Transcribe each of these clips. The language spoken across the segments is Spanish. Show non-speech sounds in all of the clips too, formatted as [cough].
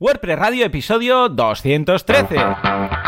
WordPress Radio, episodio 213.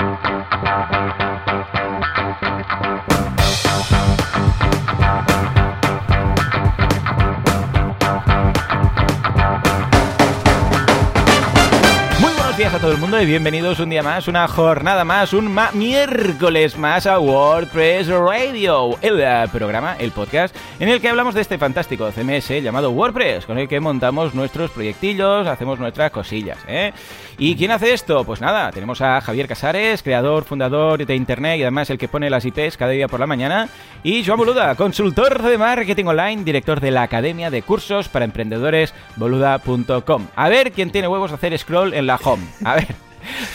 Días a todo el mundo y bienvenidos un día más, una jornada más, un miércoles más a WordPress Radio, el eh, programa, el podcast en el que hablamos de este fantástico CMS llamado WordPress, con el que montamos nuestros proyectillos, hacemos nuestras cosillas, ¿eh? ¿Y quién hace esto? Pues nada, tenemos a Javier Casares, creador, fundador de Internet y además el que pone las IPs cada día por la mañana, y Joan Boluda, consultor de marketing online, director de la Academia de Cursos para Emprendedores, boluda.com. A ver quién tiene huevos a hacer scroll en la home. A ver,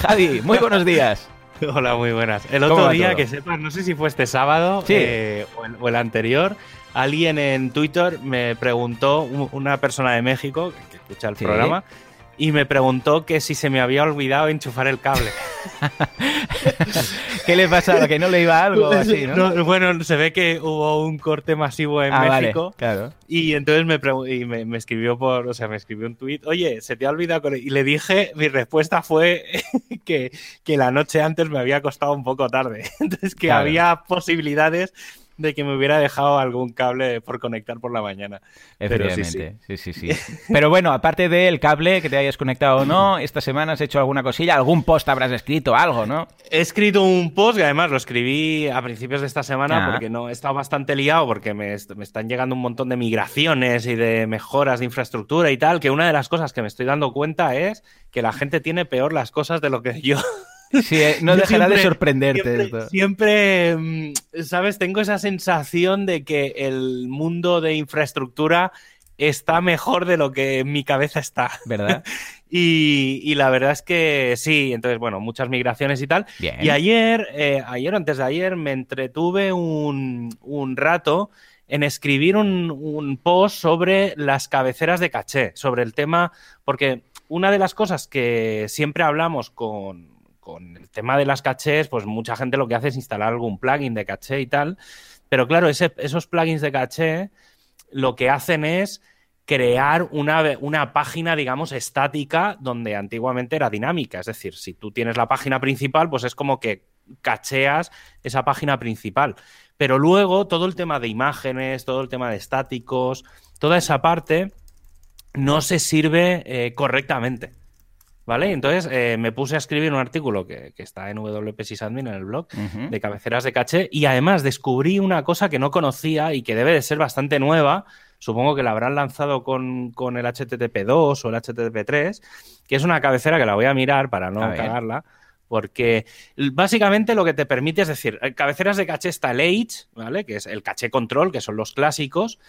Javi, muy buenos días. Hola, muy buenas. El ¿Cómo otro día, todo? que sepas, no sé si fue este sábado Sí. eh, o, el, o el anterior, alguien en Twitter me preguntó, un- una persona de México que escucha el Sí. programa, y me preguntó que si se me había olvidado enchufar el cable. [laughs] ¿Qué le pasa? ¿Que no le iba algo así, no? No, bueno, se ve que hubo un corte masivo en ah, vale, México. claro. Y entonces me, y me, me escribió por, o sea, me escribió un tuit, oye, se te ha olvidado. con-?" Y le dije, mi respuesta fue [laughs] que, que la noche antes me había costado un poco tarde. [laughs] Entonces que Claro. había posibilidades de que me hubiera dejado algún cable por conectar por la mañana. Pero sí, Efectivamente, sí, sí, sí. Pero bueno, aparte del cable que te hayas conectado o no, esta semana has hecho alguna cosilla, algún post habrás escrito, algo, ¿no? He escrito un post, que además lo escribí a principios de esta semana Ah. porque no he estado bastante liado porque me, est- me están llegando un montón de migraciones y de mejoras de infraestructura y tal, que una de las cosas que me estoy dando cuenta es que la gente tiene peor las cosas de lo que yo. Sí, eh, no dejará de sorprenderte Siempre, esto. siempre, mm, ¿sabes? Tengo esa sensación de que el mundo de infraestructura está mejor de lo que en mi cabeza está. ¿Verdad? [laughs] Y, y la verdad es que sí, entonces, bueno, muchas migraciones y tal. Bien. Y ayer, eh, ayer o antes de ayer, me entretuve un, un rato en escribir un, un post sobre las cabeceras de caché, sobre el tema, porque una de las cosas que siempre hablamos con, con el tema de las cachés, pues mucha gente lo que hace es instalar algún plugin de caché y tal, pero claro, esos plugins de caché lo que hacen es crear una, una página, digamos, estática donde antiguamente era dinámica. Es decir, si tú tienes la página principal, pues es como que cacheas esa página principal. Pero luego todo el tema de imágenes, todo el tema de estáticos, toda esa parte no se sirve eh, correctamente. ¿Vale? Entonces eh, me puse a escribir un artículo que, que está en WP Sysadmin en el blog de cabeceras de caché y además descubrí una cosa que no conocía y que debe de ser bastante nueva. Supongo que la habrán lanzado con, con el HTTP2 o el HTTP3, que es una cabecera que la voy a mirar para no A ver. cagarla. Porque básicamente lo que te permite es decir, en cabeceras de caché está el H, ¿vale? Que es el caché control, que son los clásicos.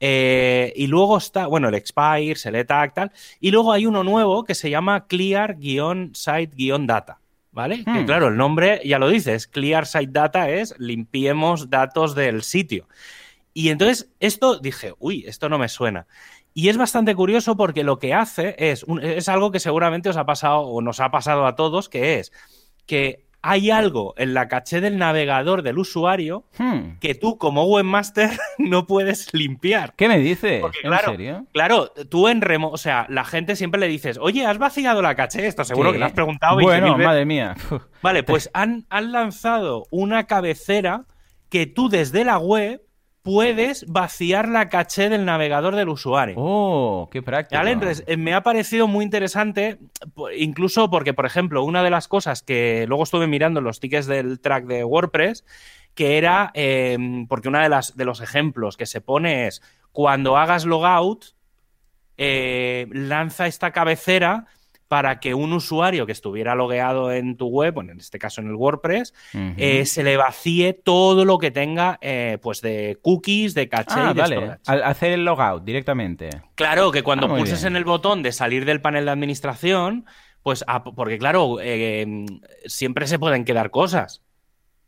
Eh, y luego está, bueno, el expire, select tal. Y luego hay uno nuevo que se llama clear-site-data. ¿Vale? Que Hmm. claro, el nombre ya lo dices, Clear Site Data es limpiemos datos del sitio. Y entonces esto dije, uy, esto no me suena. Y es bastante curioso porque lo que hace es, un- es algo que seguramente os ha pasado o nos ha pasado a todos, que es que hay algo en la caché del navegador del usuario Hmm. que tú como webmaster [laughs] no puedes limpiar. ¿Qué me dices? Porque, ¿En claro, serio? Claro, tú en remo, o sea, la gente siempre le dices, oye, ¿has vaciado la caché? Esto seguro que lo has preguntado 20.000 Bueno, veces. madre mía. [laughs] Vale, pues han, han lanzado una cabecera que tú desde la web puedes vaciar la caché del navegador del usuario. Oh, qué práctico. ¿Vale? Entonces, eh, me ha parecido muy interesante, incluso porque, por ejemplo, una de las cosas que luego estuve mirando en los tickets del track de WordPress, que era, eh, porque una de, las, de los ejemplos que se pone es, cuando hagas logout, eh, lanza esta cabecera para que un usuario que estuviera logueado en tu web, bueno, en este caso en el WordPress, eh, se le vacíe todo lo que tenga eh, pues de cookies, de caché ah, y de vale. storage. Al hacer el logout directamente. Claro, que cuando Ah, pulses bien. en el botón de salir del panel de administración, pues a- porque claro, eh, siempre se pueden quedar cosas,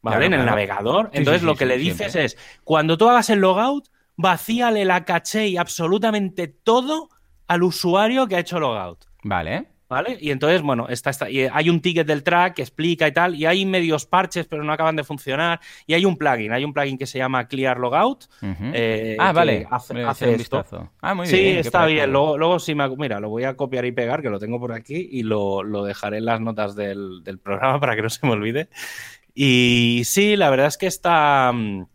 ¿vale? Claro, en el claro. navegador. Sí, Entonces sí, lo sí, que le dices siempre. es, cuando tú hagas el logout, vacíale la caché y absolutamente todo al usuario que ha hecho logout. Vale. ¿Vale? Y entonces, bueno, está, está, y hay un ticket del track que explica y tal, y hay medios parches, pero no acaban de funcionar. Y hay un plugin, hay un plugin que se llama Clear Logout. eh, ah, vale. Hace, hace esto. Ah, muy sí, bien. Sí, está bien. Luego, luego sí me. Mira, lo voy a copiar y pegar, que lo tengo por aquí, y lo, lo dejaré en las notas del, del, programa [laughs] para que no se me olvide. Y sí, la verdad es que está. Mm,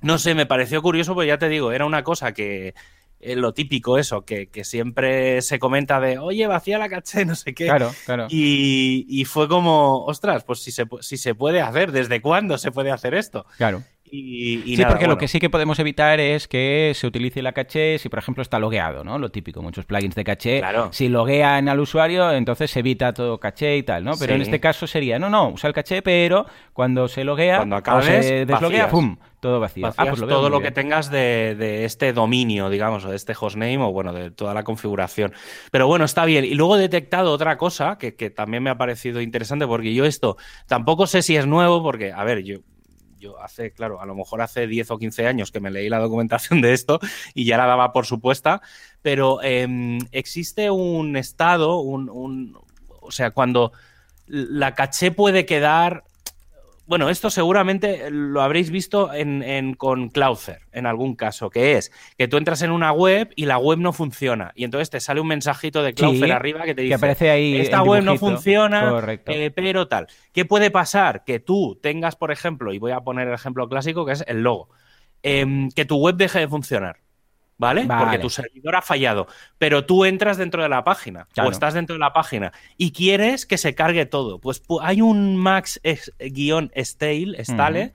no sé, me pareció curioso, porque ya te digo, era una cosa que lo típico eso, que, que, siempre se comenta de, oye, vacía la caché, [laughs] no sé qué. Claro, claro. Y, y fue como, ostras, pues si se, si se puede hacer, ¿desde cuándo se puede hacer esto? Claro. Y, y sí, nada, porque bueno. lo que sí que podemos evitar es que se utilice la caché si, por ejemplo, está logueado, ¿no? Lo típico, muchos plugins de caché. Claro. Si loguean al usuario, entonces se evita todo caché y tal, ¿no? Pero Sí. en este caso sería, no, no, usa el caché, pero cuando se loguea Cuando o acabes, se desloguea, vacías. ¡pum! Todo vacío. Ah, pues lo todo lo bien. que tengas de, de este dominio, digamos, o de este hostname, o bueno, de toda la configuración. Pero bueno, está bien. Y luego he detectado otra cosa que, que también me ha parecido interesante, porque yo esto tampoco sé si es nuevo, porque, a ver, yo, yo hace, claro, a lo mejor hace 10 o 15 años que me leí la documentación de esto y ya la daba por supuesta, pero eh, existe un estado, un, un, o sea, cuando la caché puede quedar bueno, esto seguramente lo habréis visto en, en, con Cloudflare en algún caso, que es que tú entras en una web y la web no funciona. Y entonces te sale un mensajito de Cloudflare Sí, arriba que te dice, que aparece ahí esta web no funciona, eh, pero tal. ¿Qué puede pasar? Que tú tengas, por ejemplo, y voy a poner el ejemplo clásico, que es el logo, em, que tu web deje de funcionar. ¿Vale? Vale. Porque tu servidor ha fallado. Pero tú entras dentro de la página Claro. o estás dentro de la página y quieres que se cargue todo. Pues pu- hay un max-stale, stale,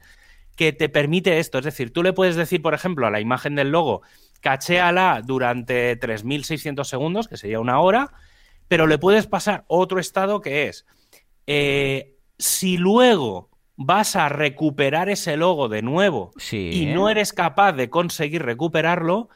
que te permite esto. Es decir, tú le puedes decir, por ejemplo, a la imagen del logo, cachéala durante 3600 segundos, que sería una hora, pero le puedes pasar otro estado que es, eh, si luego vas a recuperar ese logo de nuevo Sí. y no eres capaz de conseguir recuperarlo,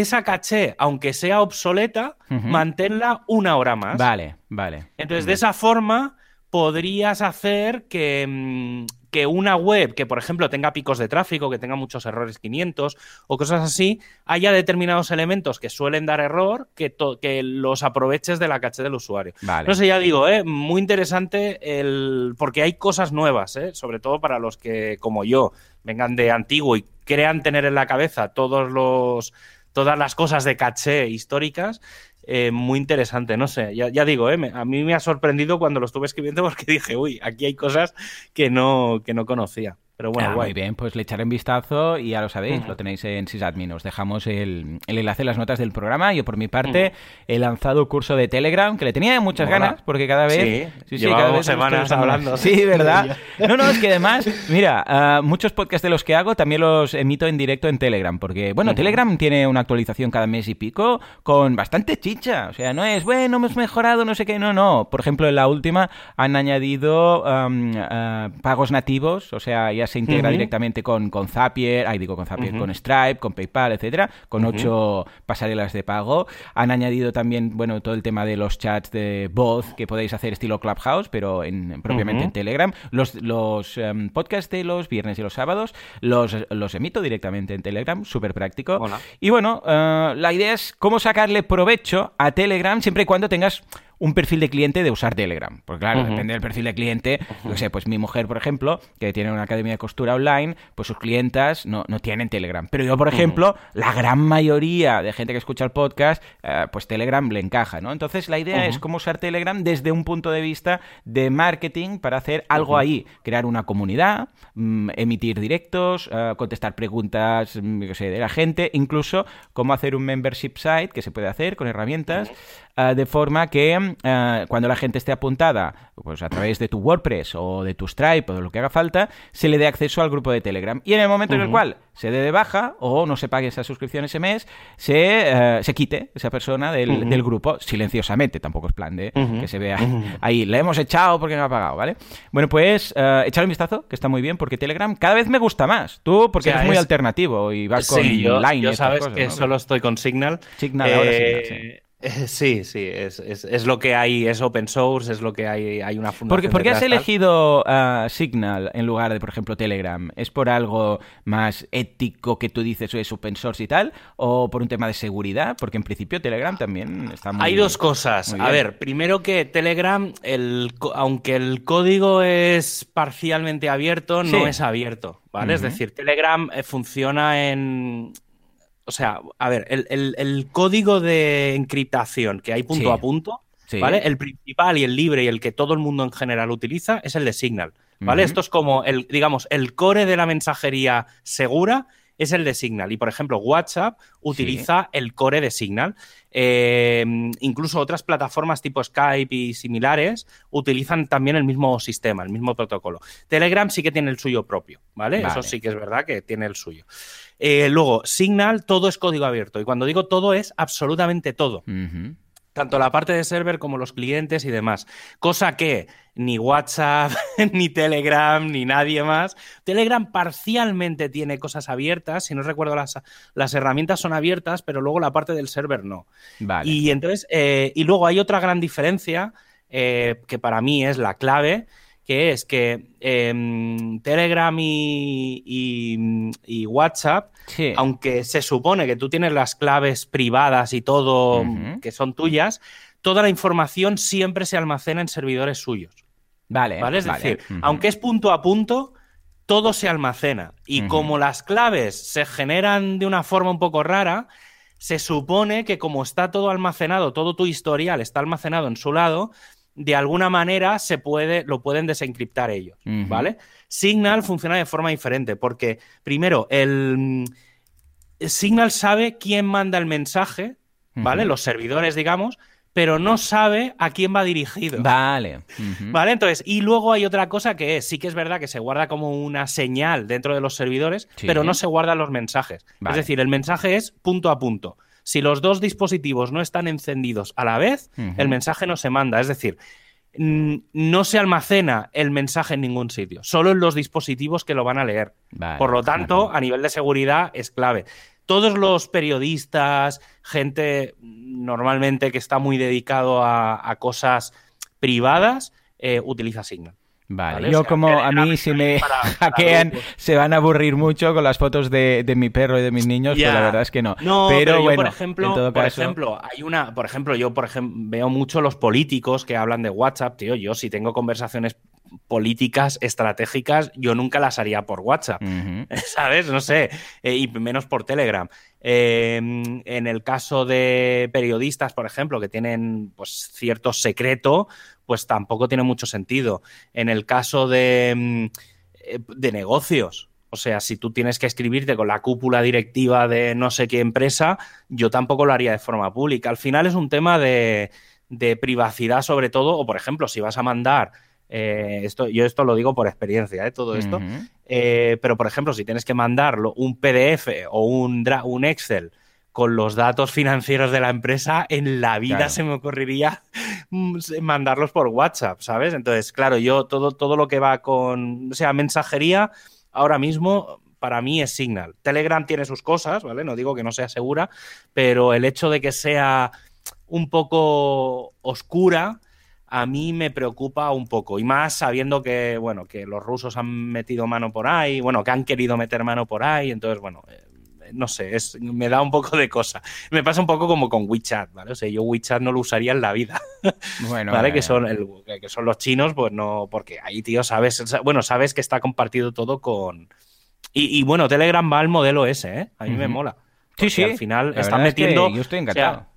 esa caché, aunque sea obsoleta, Ujú. manténla una hora más. Vale, vale. Entonces, de esa forma, podrías hacer que, mm, que una web que, por ejemplo, tenga picos de tráfico, que tenga muchos errores 500 o cosas así, haya determinados elementos que suelen dar error que, que los aproveches de la caché del usuario. Vale. No sé, ya digo, ¿eh? muy interesante el... porque hay cosas nuevas, ¿eh? sobre todo para los que, como yo, vengan de antiguo y crean tener en la cabeza todos los, todas las cosas de caché históricas. Eh, muy interesante, no sé, ya, ya digo, ¿eh? me- a mí me ha sorprendido cuando lo estuve escribiendo [laughs] porque dije, uy, aquí hay cosas que no, que no conocía. Pero bueno, Ah, guay. muy bien, pues le echaré un vistazo y ya lo sabéis, Ujú. lo tenéis en sysadmin. Os dejamos el, el enlace en las notas del programa. Yo, por mi parte, he lanzado curso de Telegram, que le tenía muchas Mola. ganas, porque cada vez... Sí, llevábamos lo estoy semanas usando más. hablando. Sí, [laughs] ¿verdad? No, no, es que además, [laughs] mira, ah, muchos podcasts de los que hago también los emito en directo en Telegram, porque, bueno, Ujú. Telegram tiene una actualización cada mes y pico con bastante chicha. O sea, no es, bueno, hemos mejorado, no sé qué, no, no. Por ejemplo, en la última han añadido ah, pagos nativos, o sea, ya se integra directamente con, con Zapier, ay, digo con Zapier, con Stripe, con PayPal, etcétera, con ocho pasarelas de pago. Han añadido también, bueno, todo el tema de los chats de voz que podéis hacer estilo Clubhouse, pero en, propiamente en Telegram. Los, los em, podcasts de los viernes y los sábados los, los emito directamente en Telegram, súper práctico. Hola. Y bueno, eh, la idea es cómo sacarle provecho a Telegram siempre y cuando tengas un perfil de cliente de usar Telegram. Porque claro, depende del perfil de cliente. No sé, pues mi mujer, por ejemplo, que tiene una academia de costura online, pues sus clientas no, no tienen Telegram. Pero yo, por ejemplo, la gran mayoría de gente que escucha el podcast, eh, pues Telegram le encaja, ¿no? Entonces la idea es cómo usar Telegram desde un punto de vista de marketing para hacer algo ahí. Crear una comunidad, mm, emitir directos, eh, contestar preguntas mm, yo sé, de la gente, incluso cómo hacer un membership site que se puede hacer con herramientas. Eh, de forma que eh, cuando la gente esté apuntada, pues a través de tu WordPress o de tu Stripe o de lo que haga falta, se le dé acceso al grupo de Telegram. Y en el momento en el cual se dé de baja o no se pague esa suscripción ese mes, se, eh, se quite esa persona del, del grupo silenciosamente. Tampoco es plan de que se vea ahí, le hemos echado porque no ha pagado, ¿vale? Bueno, pues eh, echar un vistazo, que está muy bien, porque Telegram cada vez me gusta más. Tú, porque O sea, eres muy es- alternativo y vas con yo, Line yo sabes cosas, que ¿no? solo estoy con Signal. Signal, ahora Eh, Signal, sí. Eh, sí, sí, es, es, es, lo que hay, es open source, es lo que hay, hay una fundación. ¿Por qué has elegido uh, Signal en lugar de, por ejemplo, Telegram? ¿Es por algo más ético que tú dices es open source y tal? ¿O por un tema de seguridad? Porque en principio Telegram también está muy Hay dos cosas. A ver, primero que Telegram, el, aunque el código es parcialmente abierto, no es abierto, ¿vale? Uh -huh. Es decir, Telegram eh, funciona en o sea, a ver, el, el, el, código de encriptación que hay punto sí. a punto, sí. ¿vale? El principal y el libre y el que todo el mundo en general utiliza es el de Signal, ¿vale? Uh -huh. Esto es como el, digamos, el core de la mensajería segura es el de Signal. Y, por ejemplo, WhatsApp utiliza sí. el core de Signal. Eh, incluso otras plataformas tipo Skype y similares utilizan también el mismo sistema, el mismo protocolo. Telegram sí que tiene el suyo propio, ¿vale? vale. Eso sí que es verdad que tiene el suyo. Eh, luego, Signal, todo es código abierto. Y cuando digo todo, es absolutamente todo. Uh -huh. Tanto la parte de server como los clientes y demás. Cosa que ni WhatsApp, [laughs] ni Telegram, ni nadie más. Telegram parcialmente tiene cosas abiertas. Si no recuerdo, las, las herramientas son abiertas, pero luego la parte del server no. Vale. Y entonces, eh, y luego hay otra gran diferencia eh, que para mí es la clave que es que eh, Telegram y, y, y WhatsApp, sí. aunque se supone que tú tienes las claves privadas y todo uh -huh. que son tuyas, toda la información siempre se almacena en servidores suyos. Vale. ¿Vale? Es vale. decir, uh -huh. aunque es punto a punto, todo se almacena. Y uh -huh. como las claves se generan de una forma un poco rara, se supone que como está todo almacenado, todo tu historial está almacenado en su lado, de alguna manera se puede, lo pueden desencriptar ellos, uh -huh. ¿vale? Signal funciona de forma diferente porque, primero, el, el Signal sabe quién manda el mensaje, ¿vale? Uh -huh. Los servidores, digamos, pero no sabe a quién va dirigido. Vale. Uh -huh. Vale, entonces, y luego hay otra cosa que es, sí que es verdad que se guarda como una señal dentro de los servidores, sí. pero no se guardan los mensajes. Vale. Es decir, el mensaje es punto a punto. Si los dos dispositivos no están encendidos a la vez, uh -huh. el mensaje no se manda. Es decir, no se almacena el mensaje en ningún sitio, solo en los dispositivos que lo van a leer. Vale, Por lo tanto, vale. a nivel de seguridad es clave. Todos los periodistas, gente normalmente que está muy dedicado a, a cosas privadas, eh, utiliza Signal. Vale, ¿vale? yo o sea, como a mí si me para, [laughs] hackean para se van a aburrir mucho con las fotos de, de mi perro y de mis niños, yeah. pero la verdad es que no. No, pero, pero yo, bueno, por ejemplo, por caso... ejemplo, hay una, por ejemplo, yo por ejemplo veo mucho los políticos que hablan de WhatsApp, tío, yo si tengo conversaciones políticas estratégicas, yo nunca las haría por WhatsApp, uh [laughs] -huh. ¿sabes? No sé, eh, y menos por Telegram. Eh, en el caso de periodistas, por ejemplo, que tienen pues, cierto secreto, pues tampoco tiene mucho sentido. En el caso de, mm, eh, de negocios, o sea, si tú tienes que escribirte con la cúpula directiva de no sé qué empresa, yo tampoco lo haría de forma pública. Al final es un tema de, de privacidad sobre todo, o por ejemplo, si vas a mandar eh, esto, yo esto lo digo por experiencia, ¿eh? todo esto. Uh -huh. eh, pero, por ejemplo, si tienes que mandarlo un PDF o un, un Excel con los datos financieros de la empresa, en la vida claro. se me ocurriría mandarlos por WhatsApp, ¿sabes? Entonces, claro, yo todo, todo lo que va con, o sea, mensajería, ahora mismo para mí es Signal. Telegram tiene sus cosas, ¿vale? No digo que no sea segura, pero el hecho de que sea un poco oscura, a mí me preocupa un poco. Y más sabiendo que, bueno, que los rusos han metido mano por ahí, bueno, que han querido meter mano por ahí, entonces, bueno, eh, no sé, es, me da un poco de cosa. Me pasa un poco como con WeChat, ¿vale? O sea, yo WeChat no lo usaría en la vida. [laughs] Bueno, ¿vale? Eh... Que, son el, que son los chinos, pues no, porque ahí, tío, sabes, bueno, sabes que está compartido todo con... Y, y bueno, Telegram va al modelo ese, ¿eh? A mí uh -huh. me mola. Sí, sí. Al final están metiendo... Es que yo estoy encantado. O sea,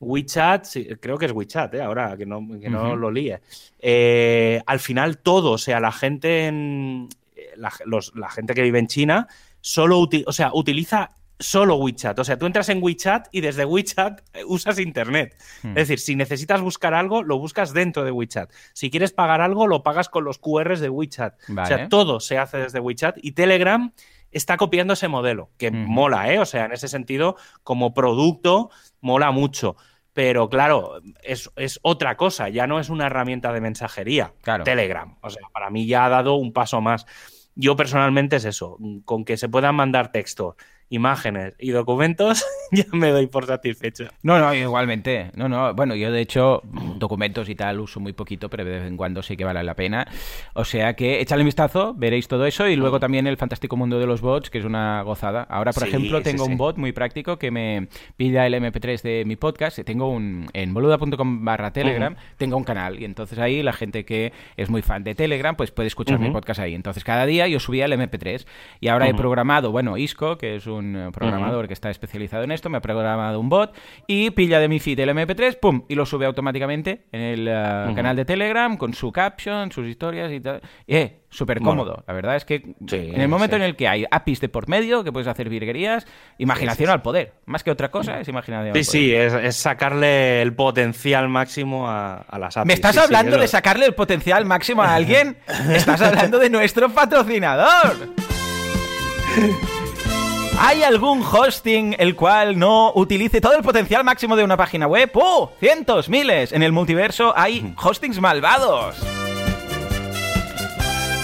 WeChat, sí, creo que es WeChat, ¿eh? ahora que no, que no uh -huh. lo líe. Eh, al final todo, o sea, la gente en, la, los, la gente que vive en China solo uti o sea, utiliza solo WeChat. O sea, tú entras en WeChat y desde WeChat eh, usas Internet. Hmm. Es decir, si necesitas buscar algo, lo buscas dentro de WeChat. Si quieres pagar algo, lo pagas con los QRs de WeChat. Vale. O sea, todo se hace desde WeChat y Telegram está copiando ese modelo, que hmm. mola, ¿eh? O sea, en ese sentido, como producto, mola mucho pero claro, es, es, otra cosa, ya no es una herramienta de mensajería, claro. Telegram. O sea, para mí ya ha dado un paso más. Yo personalmente es eso, con que se puedan mandar textos imágenes y documentos, [laughs] ya me doy por satisfecho. No, no, igualmente. No, no. Bueno, yo de hecho documentos y tal uso muy poquito, pero de vez en cuando sí que vale la pena. O sea que échale un vistazo, veréis todo eso y luego también el fantástico mundo de los bots, que es una gozada. Ahora, por Sí, ejemplo, tengo sí. un bot muy práctico que me pilla el MP3 de mi podcast. Tengo un en boluda.com barra Telegram, tengo un canal y entonces ahí la gente que es muy fan de Telegram pues puede escuchar mi podcast ahí. Entonces cada día yo subía el MP3 y ahora he programado, bueno, Isco, que es un eh, programador que está especializado en esto, me ha programado un bot y pilla de mi feed el MP3, pum, y lo sube automáticamente en el eh, canal de Telegram con su caption, sus historias y tal. Eh, súper Bueno. cómodo. La verdad es que Sí, en el momento sí. en el que hay APIs de por medio, que puedes hacer virguerías, imaginación sí, al poder. Más que otra cosa, es imaginación Sí, al poder. sí, es, es sacarle el potencial máximo a, a las APIs. ¿Me estás hablando de sacarle el potencial máximo a alguien? [laughs] Estás hablando de nuestro patrocinador. [laughs] ¿Hay algún hosting el cual no utilice todo el potencial máximo de una página web? ¡Oh! Cientos, miles. En el multiverso hay hostings malvados.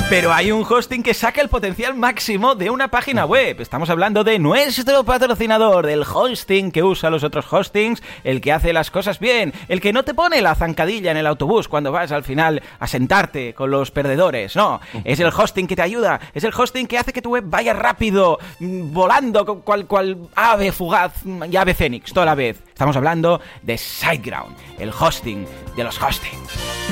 Pero hay un hosting que saca el potencial máximo de una página web. Estamos hablando de nuestro patrocinador, del hosting que usa los otros hostings, el que hace las cosas bien, el que no te pone la zancadilla en el autobús cuando vas al final a sentarte con los perdedores. No, es el hosting que te ayuda, es el hosting que hace que tu web vaya rápido, mm, volando, cual, cual ave fugaz y ave fénix, toda la vez. Estamos hablando de SiteGround, el hosting de los hostings.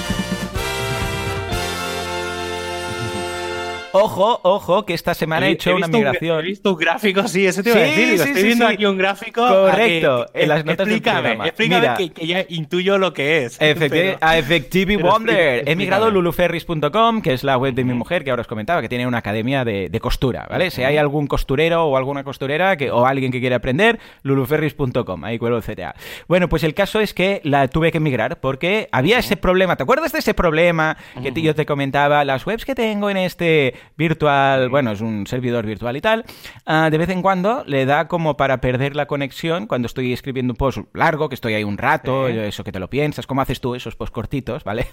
Ojo, ojo, que esta semana he, hecho una visto un- migración. he visto un gráfico, sí, eso te iba a Sí, decir. digo, sí, estoy sí, viendo aquí un gráfico. Correcto, que- en las notas del explícame, programa. Explícame Mira. que, que ya intuyo lo que es. [laughs] Efecti- a Effective pero Wonder. explícame, He migrado a luluferris.com, que es la web de mi mujer, que ahora os comentaba, que tiene una academia de, de costura, ¿vale? Si hay algún costurero o alguna costurera que, o alguien que quiere aprender, luluferris.com, ahí cuelgo el CTA. Bueno, pues el caso es que la tuve que migrar porque había ese problema. ¿Te acuerdas de ese problema que yo te comentaba? Las webs que tengo en este virtual, bueno, es un servidor virtual y tal, ah, de vez en cuando le da como para perder la conexión cuando estoy escribiendo un post largo, que estoy ahí un rato, Sí. eso que te lo piensas, ¿cómo haces tú esos post cortitos, ¿vale?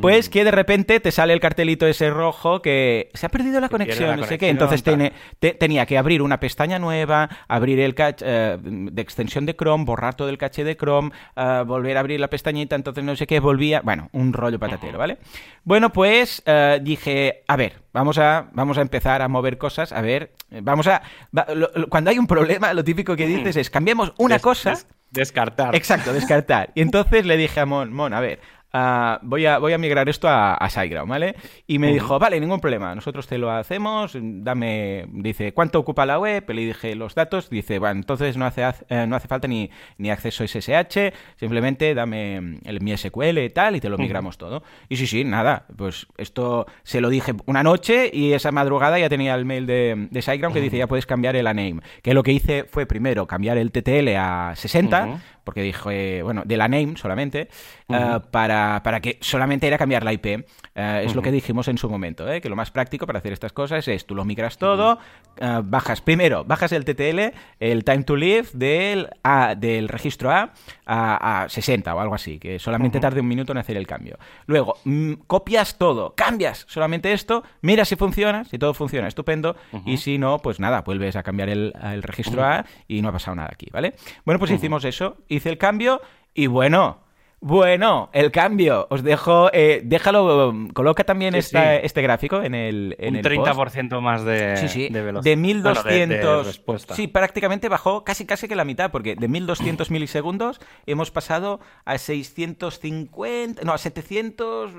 Pues que de repente te sale el cartelito ese rojo que se ha perdido la conexión, la no sé qué. Entonces tal. tiene- te- tenía que abrir una pestaña nueva, abrir el cache eh, de extensión de Chrome, borrar todo el caché de Chrome, ah, volver a abrir la pestañita, entonces no sé qué, volvía. Bueno, un rollo patatero, ¿vale? Bueno, pues eh, dije, a ver, vamos a, vamos a empezar a mover cosas, a ver, eh, vamos a. va- lo- lo- cuando hay un problema, lo típico que dices es cambiemos una Des- cosa. des- descartar. Exacto, descartar. Y entonces le dije a Mon, Mon, a ver, ah, voy, a, voy a migrar esto a, a SiteGround, ¿vale? Y me dijo, vale, ningún problema, nosotros te lo hacemos, dame, dice, ¿cuánto ocupa la web? Le dije los datos, dice, bueno, entonces no hace, eh, no hace falta ni, ni acceso SSH, simplemente dame el, mi SQL y tal, y te lo migramos todo. Y sí, sí, nada, pues esto se lo dije una noche y esa madrugada ya tenía el mail de, de SiteGround que dice, ya puedes cambiar el name. Que lo que hice fue primero cambiar el TTL a 60, Ujú. porque dije, bueno, de la name solamente, eh, para, para que solamente era cambiar la IP. Eh, es lo que dijimos en su momento, ¿eh? que lo más práctico para hacer estas cosas es tú lo migras todo, eh, bajas primero, bajas el TTL, el time to live del, A, del registro A, a a 60 o algo así, que solamente tarde un minuto en hacer el cambio. Luego, mm, copias todo, cambias solamente esto, miras si funciona, si todo funciona, estupendo, y si no, pues nada, vuelves a cambiar el, el registro A y no ha pasado nada aquí, ¿vale? Bueno, pues hicimos eso, hice el cambio y bueno. Bueno, el cambio. Os dejo. eh, déjalo. Coloca también Sí, esta- sí. este gráfico en el. En un el post. 30% más de, Sí, sí. de velocidad. De 1200. Bueno, de- de respuesta. sí, prácticamente bajó casi casi que la mitad, porque de 1200 milisegundos hemos pasado a 650. No, a 700.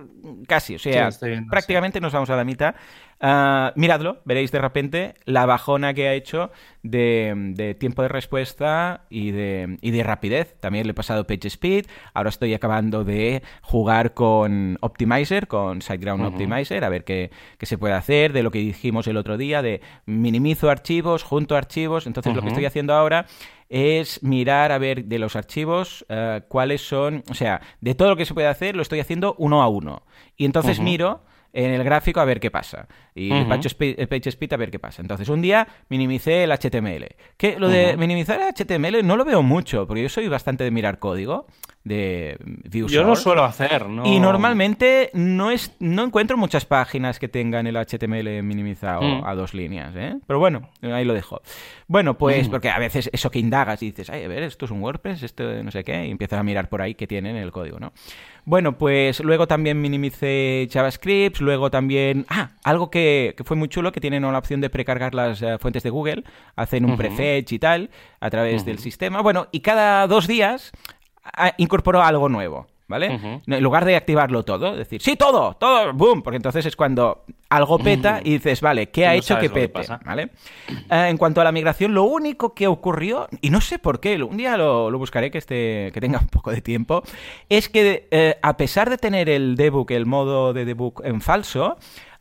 Casi. O sea, viendo, prácticamente nos vamos a la mitad. Ah, miradlo, veréis de repente la bajona que ha hecho de, de tiempo de respuesta y de, y de rapidez. También le he pasado Page Speed. Ahora estoy acabando de jugar con Optimizer, con SiteGround Optimizer, a ver qué, qué se puede hacer, de lo que dijimos el otro día, de minimizo archivos, junto archivos. Entonces lo que estoy haciendo ahora es mirar a ver de los archivos eh, cuáles son, o sea, de todo lo que se puede hacer lo estoy haciendo uno a uno. Y entonces miro en el gráfico a ver qué pasa. Y page speed, el page speed a ver qué pasa. Entonces, un día minimicé el HTML. Que lo de minimizar el HTML no lo veo mucho, porque yo soy bastante de mirar código. De View Yo lo suelo hacer, ¿no? Y normalmente no, es, no encuentro muchas páginas que tengan el HTML minimizado Mm. a dos líneas, ¿eh? Pero bueno, ahí lo dejo. Bueno, pues Mm. porque a veces eso que indagas y dices, ay, a ver, esto es un WordPress, esto no sé qué, y empiezas a mirar por ahí qué tiene en el código, ¿no? Bueno, pues luego también minimicé JavaScript, luego también... Ah, algo que, que fue muy chulo, que tienen la opción de precargar las eh, fuentes de Google, hacen un prefetch y tal, a través del sistema. Bueno, y cada dos días incorporó algo nuevo. ¿Vale? En lugar de activarlo todo, decir, sí, todo, todo, boom, porque entonces es cuando algo peta y dices, vale, ¿qué ha no hecho que que pete? pasa. ¿Vale? Eh, en cuanto a la migración, lo único que ocurrió, y no sé por qué, un día lo, lo buscaré que, esté, que tenga un poco de tiempo, es que eh, a pesar de tener el debug, el modo de debug en falso,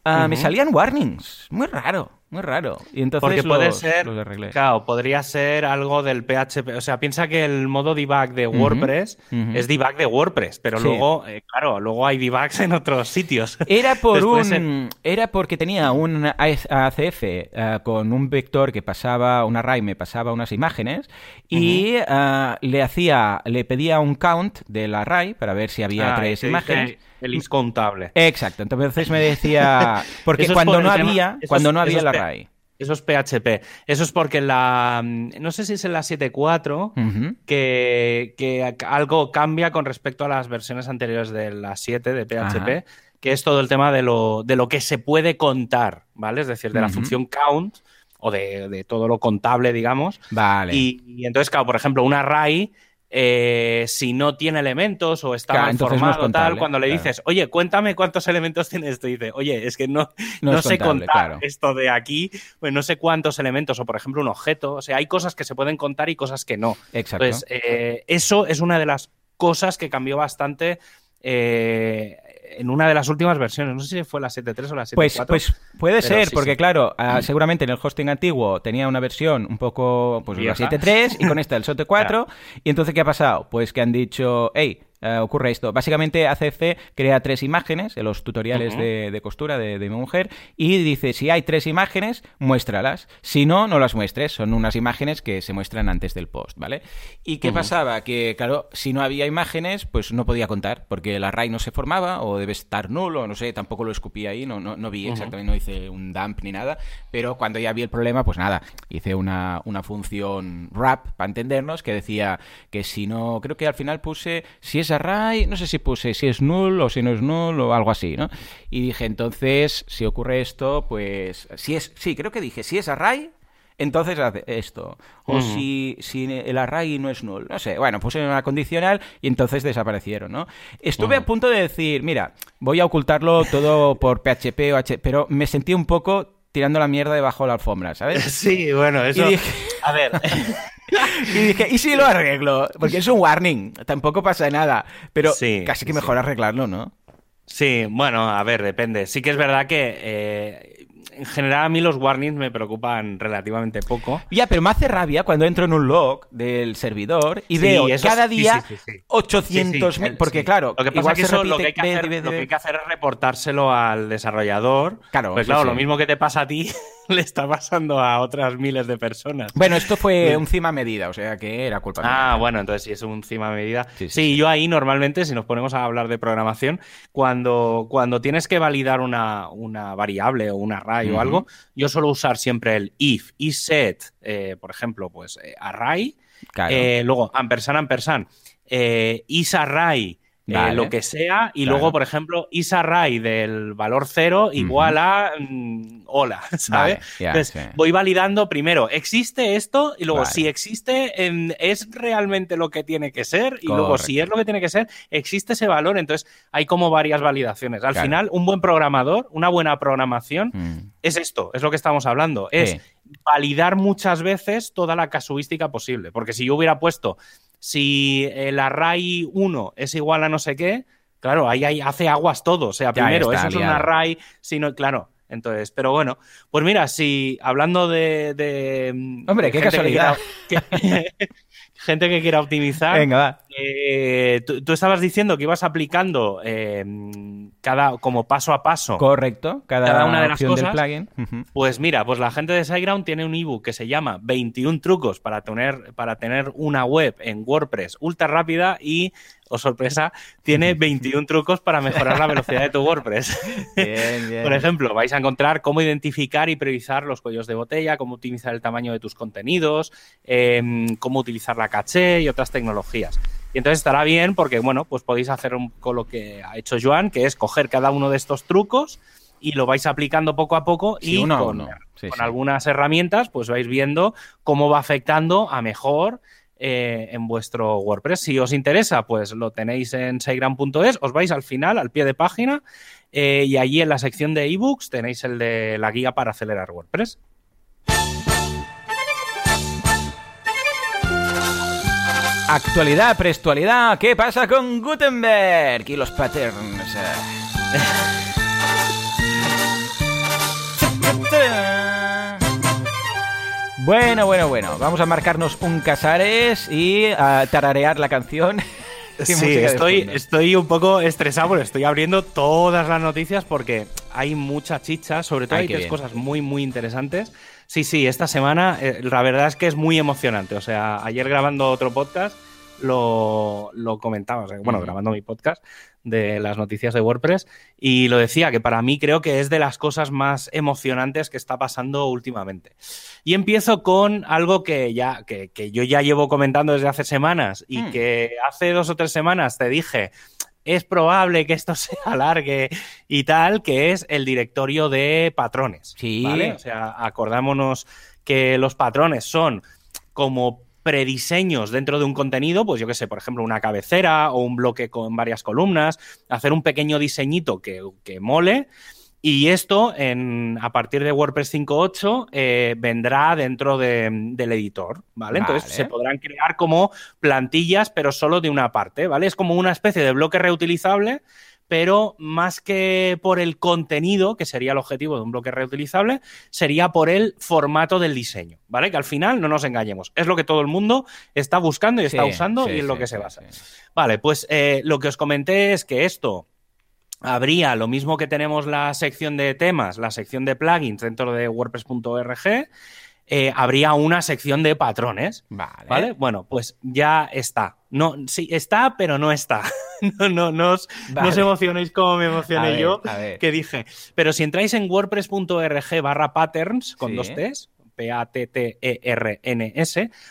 ah, me salían warnings. Muy raro, muy raro. Y entonces Porque puede ser, los claro, podría ser algo del PHP. O sea, piensa que el modo debug de WordPress es debug de WordPress, pero Sí. luego, eh, claro, luego hay debugs en otros sitios. [laughs] Era por un, era porque tenía un ACF eh, con un vector que pasaba, un array me pasaba unas imágenes y eh, le hacía, le pedía un count del array para ver si había Ah, tres dice imágenes. El is contable. Exacto, entonces me decía [laughs] porque cuando por no había, cuando es- no había eso el es P- array. Eso es PHP. Eso es porque la. No sé si es en la 7.4 Ujú. que, que algo cambia con respecto a las versiones anteriores de la 7 de PHP, Ajá. que es todo el tema de lo, de lo que se puede contar, ¿vale? Es decir, de la función count o de, de todo lo contable, digamos. Vale. Y, y entonces, claro, por ejemplo, un array, eh, si no tiene elementos o está Claro, mal no formado, contable, tal, cuando le claro. dices, oye, cuéntame cuántos [laughs] elementos tiene esto, y dice, oye, es que no, No sé contable, contar claro. esto de aquí, pues no sé cuántos elementos, o por ejemplo, un objeto. O sea, hay cosas que se pueden contar y cosas que no. Exacto. Entonces, eh, eso es una de las cosas que cambió bastante eh, en una de las últimas versiones. No sé si fue la 7.3 o la 7.4. Pues, pues puede ser, sí, porque sí. claro, ah, seguramente en el hosting antiguo tenía una versión un poco, pues la Vieja. 7.3 y con esta el SOTE 4. [laughs] Y entonces, ¿qué ha pasado? Pues que han dicho, hey, eh, ocurre esto. Básicamente ACF crea tres imágenes en los tutoriales de, de costura de, de mi mujer y dice, si hay tres imágenes, muéstralas. Si no, no las muestres. Son unas imágenes que se muestran antes del post, ¿vale? ¿Y qué pasaba? Que, claro, si no había imágenes, pues no podía contar, porque el array no se formaba o debe estar nulo, no sé, tampoco lo escupí ahí, no, no, no vi exactamente, no hice un dump ni nada, pero cuando ya vi el problema, pues nada, hice una, una función wrap, para entendernos, que decía que si no, creo que al final puse, si es array, no sé si puse si es null o si no es null o algo así, ¿no? Y dije, entonces, si ocurre esto, pues, si es, sí, creo que dije, si es array, entonces hace esto. O si, si el array no es null. No sé, bueno, puse una condicional y entonces desaparecieron, ¿no? Estuve a punto de decir, mira, voy a ocultarlo todo por PHP o H, pero me sentí un poco tirando la mierda debajo de la alfombra, ¿sabes? [laughs] Sí, bueno, eso. Dije- A ver, [laughs] Y dije, ¿y si lo arreglo? Porque es un warning, tampoco pasa nada. Pero Sí, casi que sí. mejor arreglarlo, ¿no? sí, bueno, a ver, depende. Sí que es verdad que eh, en general a mí los warnings me preocupan relativamente poco. Ya, pero me hace rabia cuando entro en un log del servidor y Sí, veo eso cada día sí, sí, sí. 800 Sí, mil. sí, Porque, sí. claro, lo que pasa igual es que eso lo que, hay que hacer, ve, ve, lo que ve. hay que hacer es reportárselo al desarrollador. Claro, pues claro, lo mismo que te pasa a ti [laughs] le está pasando a otras miles de personas. Bueno, esto fue un cima medida, o sea que era culpa Ah, mía. bueno, entonces sí es un cima medida. Sí, Sí, sí, yo ahí normalmente, si nos ponemos a hablar de programación, cuando, cuando tienes que validar una, una variable o un array O algo, yo suelo usar siempre el if, isset, eh, por ejemplo, pues eh, array, Claro. eh, luego ampersand, ampersand, eh, eh, lo que sea, y Claro. luego, por ejemplo, isArray del valor cero igual a mm, hola, [laughs] ¿sabes? Vale, Entonces, voy validando primero, ¿existe esto? Y luego, Vale. si existe, em, ¿es realmente lo que tiene que ser? Y luego, si es lo que tiene que ser, existe ese valor. Entonces, hay como varias validaciones. Al Claro. final, un buen programador, una buena programación, Mm. es esto, es lo que estamos hablando. Es validar muchas veces toda la casuística posible. Porque si yo hubiera puesto, si el array 1 es igual a no sé qué, claro, ahí, ahí hace aguas todo. O sea, Ya, primero, está eso es un liado. array, sino, claro. Entonces, pero bueno, pues mira, si hablando de. de, Hombre, qué que casualidad. que- [laughs] gente que quiera optimizar, Venga, va. Eh, tú, estabas diciendo que ibas aplicando eh, cada como paso a paso. Correcto, cada, una de las cosas. Del plugin. Pues mira, pues la gente de SiteGround tiene un ebook que se llama 21 trucos para tener, para tener una web en WordPress ultra rápida y o sorpresa, tiene 21 trucos para mejorar la velocidad de tu WordPress. [laughs] Por ejemplo, vais a encontrar cómo identificar y priorizar los cuellos de botella, cómo utilizar el tamaño de tus contenidos, em, cómo utilizar la caché y otras tecnologías. Y entonces estará bien porque, bueno, pues podéis hacer un, con lo que ha hecho Joan, que es coger cada uno de estos trucos y lo vais aplicando poco a poco y con, algunas herramientas pues vais viendo cómo va afectando a mejor eh, en vuestro WordPress. Si os interesa, pues lo tenéis en seigram.es, os vais al final, al pie de página, eh, y allí en la sección de ebooks tenéis el de la guía para acelerar WordPress. Actualidad, prestualidad, ¿qué pasa con Gutenberg y los patterns? Bueno, bueno, bueno. Vamos a marcarnos un Casares y a tararear la canción. [laughs] Sí, estoy, estoy un poco estresado porque estoy abriendo todas las noticias porque hay mucha chicha, sobre todo hay tres cosas muy, muy interesantes. Sí, sí, esta semana eh, la verdad es que es muy emocionante. O sea, ayer grabando otro podcast lo, lo comentaba, bueno, grabando mi podcast, de las noticias de WordPress y lo decía que para mí creo que es de las cosas más emocionantes que está pasando últimamente. Y empiezo con algo que ya que, yo ya llevo comentando desde hace semanas y hmm. que hace dos o tres semanas te dije es probable que esto [laughs] se alargue y tal, que es el directorio de patrones. Sí. O sea, acordámonos que los patrones son como prediseños dentro de un contenido, pues yo que sé, por ejemplo, una cabecera o un bloque con varias columnas, hacer un pequeño diseñito que, mole. Y esto, en, a partir de WordPress 5.8, eh, vendrá dentro del editor, ¿vale? Entonces se podrán crear como plantillas, pero solo de una parte, ¿vale? Es como una especie de bloque reutilizable pero más que por el contenido, que sería el objetivo de un bloque reutilizable, sería por el formato del diseño, ¿vale? Que al final, no nos engañemos, es lo que todo el mundo está buscando y está usando y es lo que se basa. Vale, pues eh, lo que os comenté es que esto habría lo mismo que tenemos la sección de temas, la sección de plugins dentro de WordPress.org, eh, habría una sección de patrones. Vale. Bueno, pues ya está. No, sí, está, pero no está. [laughs] [laughs] no, no, no, os, emocionéis como me emocioné yo, que dije. Pero si entráis en wordpress.org barra patterns con dos T's, P-A-T-T-E-R-N-S,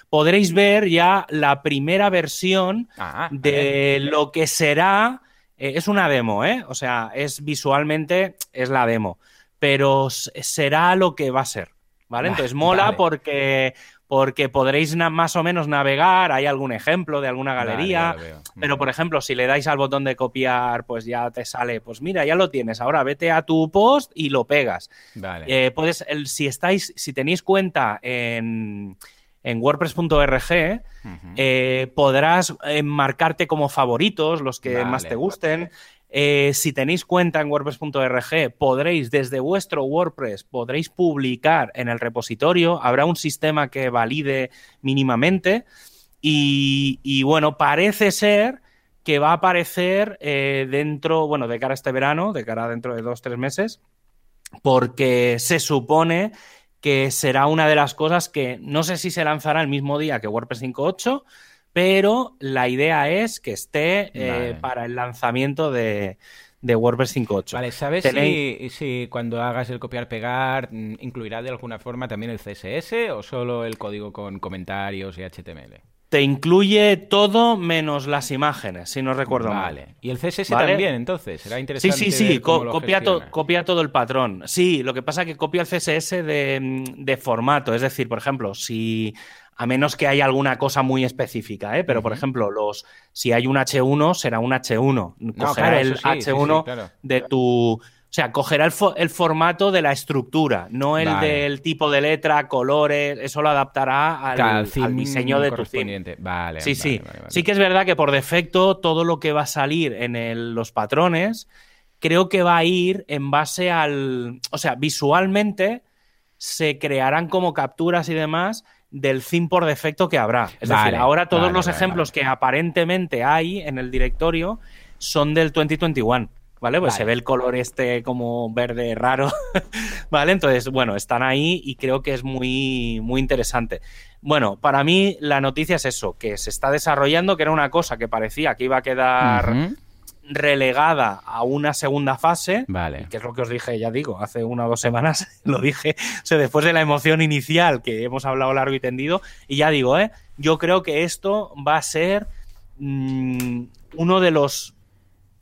podréis ver ya la primera versión ah, de lo que será. Eh, es una demo, ¿eh? O sea, es visualmente, es la demo. Pero será lo que va a ser. ¿vale? Entonces mola porque porque podréis más o menos navegar, hay algún ejemplo de alguna galería, pero por ejemplo, si le dais al botón de copiar, pues ya te sale, pues mira, ya lo tienes, ahora vete a tu post y lo pegas. Eh, puedes, si estáis, si tenéis cuenta en, en WordPress.org, eh, podrás marcarte como favoritos, los que más te gusten. Eh, si tenéis cuenta en WordPress.org, podréis desde vuestro WordPress, podréis publicar en el repositorio, habrá un sistema que valide mínimamente. Y, bueno, parece ser que va a aparecer eh, dentro, bueno, de cara a este verano, de cara a dentro de dos, tres meses, porque se supone que será una de las cosas que no sé si se lanzará el mismo día que WordPress 5.8, pero la idea es que esté eh, para el lanzamiento de, WordPress 5.8. Vale, ¿sabes si, cuando hagas el copiar-pegar mm, incluirá de alguna forma también el CSS o solo el código con comentarios y HTML? Te incluye todo menos las imágenes, si no recuerdo vale. ¿Y el CSS también, entonces? Será interesante. Sí, sí, sí, copia, copia, todo el patrón. Sí, lo que pasa es que copia el CSS de, de formato. Es decir, por ejemplo, si a menos que haya alguna cosa muy específica, ¿eh? Pero, por ejemplo, los si hay un H1, será un H1. Cogerá el H1 de tu... O sea, cogerá el, formato de la estructura, no el del tipo de letra, colores, eso lo adaptará al, diseño de tu theme. Vale, sí, sí. Sí que es verdad que por defecto todo lo que va a salir en los patrones creo que va a ir en base al... O sea, visualmente se crearán como capturas y demás del theme por defecto que habrá. Es decir, ahora todos los ejemplos que aparentemente hay en el directorio son del 2021. ¿Vale? Pues se ve el color este como verde raro, [laughs] ¿vale? Entonces, bueno, están ahí y creo que es muy, muy interesante. Bueno, para mí la noticia es eso, que se está desarrollando, que era una cosa que parecía que iba a quedar relegada a una segunda fase, vale. que es lo que os dije, ya digo, hace una o dos semanas [laughs] lo dije, o sea, después de la emoción inicial que hemos hablado largo y tendido, y ya digo, ¿eh? yo creo que esto va a ser mm, uno de los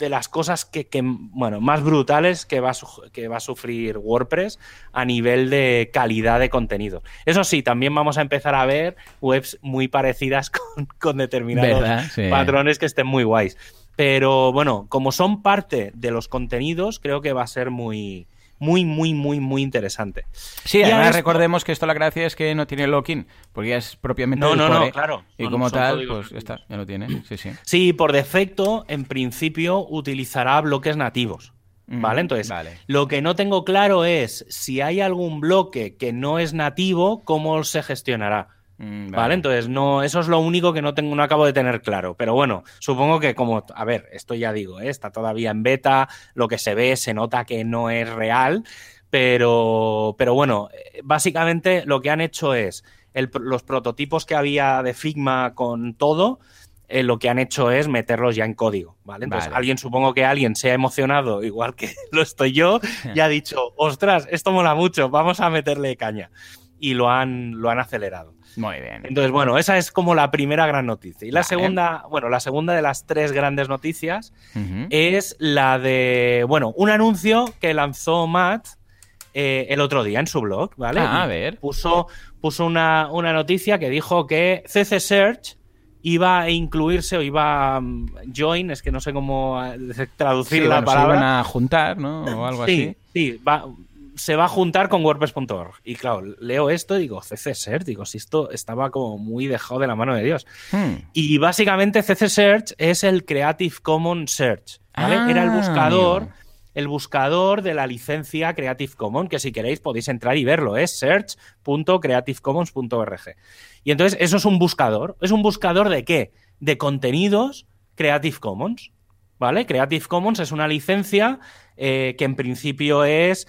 de las cosas que, bueno, más brutales que va, a que va a sufrir WordPress a nivel de calidad de contenido. Eso sí, también vamos a empezar a ver webs muy parecidas [laughs] con, determinados patrones que estén muy guays. Pero bueno, como son parte de los contenidos, creo que va a ser muy, muy, muy, muy, muy interesante. Sí, además recordemos que esto la gracia es que no tiene login, porque ya es propiamente no, no, no, claro. Y como tal, pues ya está, ya lo tiene. Sí, sí. Sí, por defecto, en principio utilizará bloques nativos. ¿Vale? Entonces, lo que no tengo claro es si hay algún bloque que no es nativo, ¿cómo se gestionará? Mm, vale. entonces no, eso es lo único que no tengo, no acabo de tener claro. Pero bueno, supongo que como, a ver, esto ya digo, ¿eh? está todavía en beta, lo que se ve se nota que no es real, pero, pero bueno, básicamente lo que han hecho es los prototipos que había de Figma con todo. Eh, lo que han hecho es meterlos ya en código, ¿vale? Entonces, alguien, supongo que alguien se ha emocionado, igual que [laughs] lo estoy yo, y ha dicho, ostras, esto mola mucho, vamos a meterle caña. Y lo han, lo han acelerado. Muy bien. Entonces, bueno, esa es como la primera gran noticia. Y la segunda, bueno, la segunda de las tres grandes noticias es la de, bueno, un anuncio que lanzó Matt eh, el otro día en su blog, ¿vale? Ah, a ver. Puso, puso una, noticia que dijo que CC Search iba a incluirse o iba a um, join, es que no sé cómo eh, traducir la palabra. Se iban a juntar, ¿no? O algo así. Sí, va, se va a juntar con WordPress.org. Y claro, leo esto y digo, CC Search, digo, si esto estaba como muy dejado de la mano de Dios. Hmm. Y básicamente CC Search es el Creative Commons Search, ¿vale? Era el ah, buscador, el buscador de la licencia Creative Commons, que si queréis podéis entrar y verlo, es search.creativecommons.org. Y entonces eso es un buscador. ¿Es un buscador de qué? De contenidos Creative Commons. ¿Vale? Creative Commons es una licencia eh, que en principio es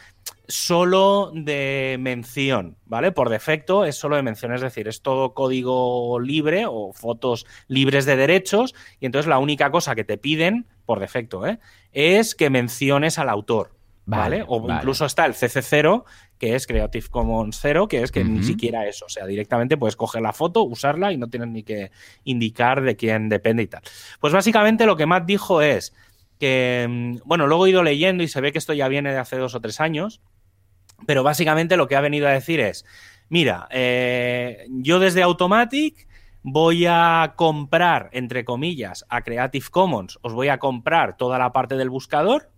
solo de mención, ¿vale? Por defecto es solo de mención, es decir, es todo código libre o fotos libres de derechos y entonces la única cosa que te piden, por defecto, ¿eh? es que menciones al autor, ¿vale? o incluso está el CC0, que es Creative Commons 0, que es que ni siquiera eso, o sea, directamente puedes coger la foto, usarla y no tienes ni que indicar de quién depende y tal. Pues básicamente lo que Matt dijo es que, mm, bueno, luego he ido leyendo y se ve que esto ya viene de hace dos o tres años, pero básicamente lo que ha venido a decir es, mira, eh, yo desde Automatic voy a comprar, entre comillas, a Creative Commons, os voy a comprar toda la parte del buscador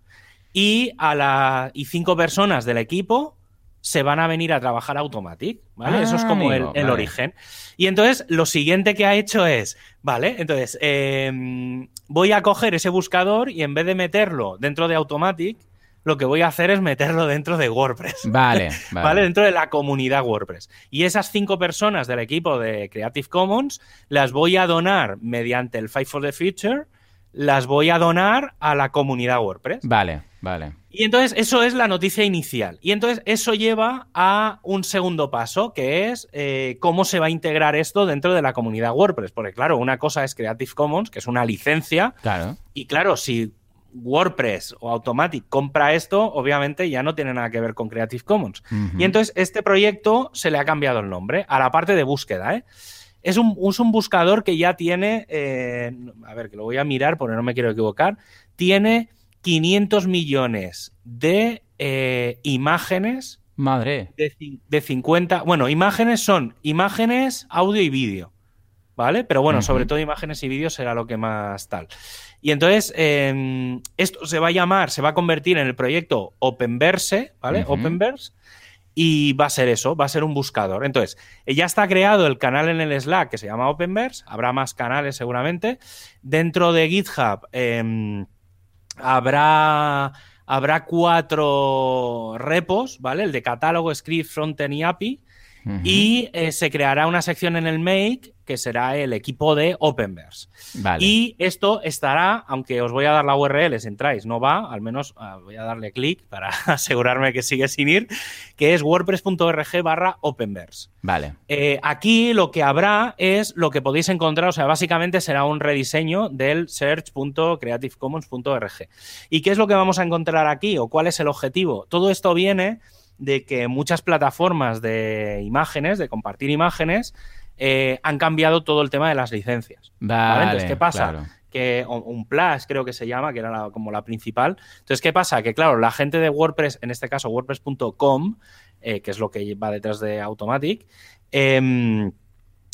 y a la, y cinco personas del equipo se van a venir a trabajar a Automatic, ¿vale? Eso es como el, origen. Y entonces lo siguiente que ha hecho es, ¿vale? Entonces, em, voy a coger ese buscador y en vez de meterlo dentro de Automatic, lo que voy a hacer es meterlo dentro de WordPress. [laughs] Vale, vale. Dentro de la comunidad WordPress. Y esas cinco personas del equipo de Creative Commons las voy a donar mediante el Fight for the Future, las voy a donar a la comunidad WordPress. Vale, vale. Y entonces eso es la noticia inicial. Y entonces eso lleva a un segundo paso, que es eh, cómo se va a integrar esto dentro de la comunidad WordPress. Porque claro, una cosa es Creative Commons, que es una licencia. Claro. Y claro, si WordPress o Automatic compra esto, obviamente ya no tiene nada que ver con Creative Commons. Y entonces este proyecto se le ha cambiado el nombre a la parte de búsqueda. ¿eh? Es, un, buscador que ya tiene, eh, a ver, que lo voy a mirar porque no me quiero equivocar, tiene 500 millones de eh, imágenes. Madre. De, de 50, bueno, imágenes son imágenes, audio y vídeo. ¿Vale? Pero bueno, sobre todo imágenes y vídeos será lo que más tal. Y entonces, em, esto se va a llamar, se va a convertir en el proyecto Openverse, ¿vale? Openverse. Y va a ser eso, va a ser un buscador. Entonces, ya está creado el canal en el Slack que se llama Openverse, habrá más canales seguramente. Dentro de GitHub em, habrá, habrá cuatro repos, ¿vale? El de catálogo, script, frontend y API. y eh, se creará una sección en el Make que será el equipo de Openverse. Y esto estará, aunque os voy a dar la URL si entráis, no va, al menos ah, voy a darle clic para [laughs] asegurarme que sigue sin ir, que es wordpress.org barra Openverse. Vale. Eh, aquí lo que habrá es lo que podéis encontrar, o sea, básicamente será un rediseño del search.creativecommons.org. ¿Y qué es lo que vamos a encontrar aquí o cuál es el objetivo? Todo esto viene de que muchas plataformas de imágenes, de compartir imágenes, eh, han cambiado todo el tema de las licencias. Vale, Entonces, ¿qué pasa? Que un Plus creo que se llama, que era como la principal. Entonces, ¿qué pasa? Que claro, la gente de WordPress, en este caso WordPress.com, eh, que es lo que va detrás de Automatic, eh,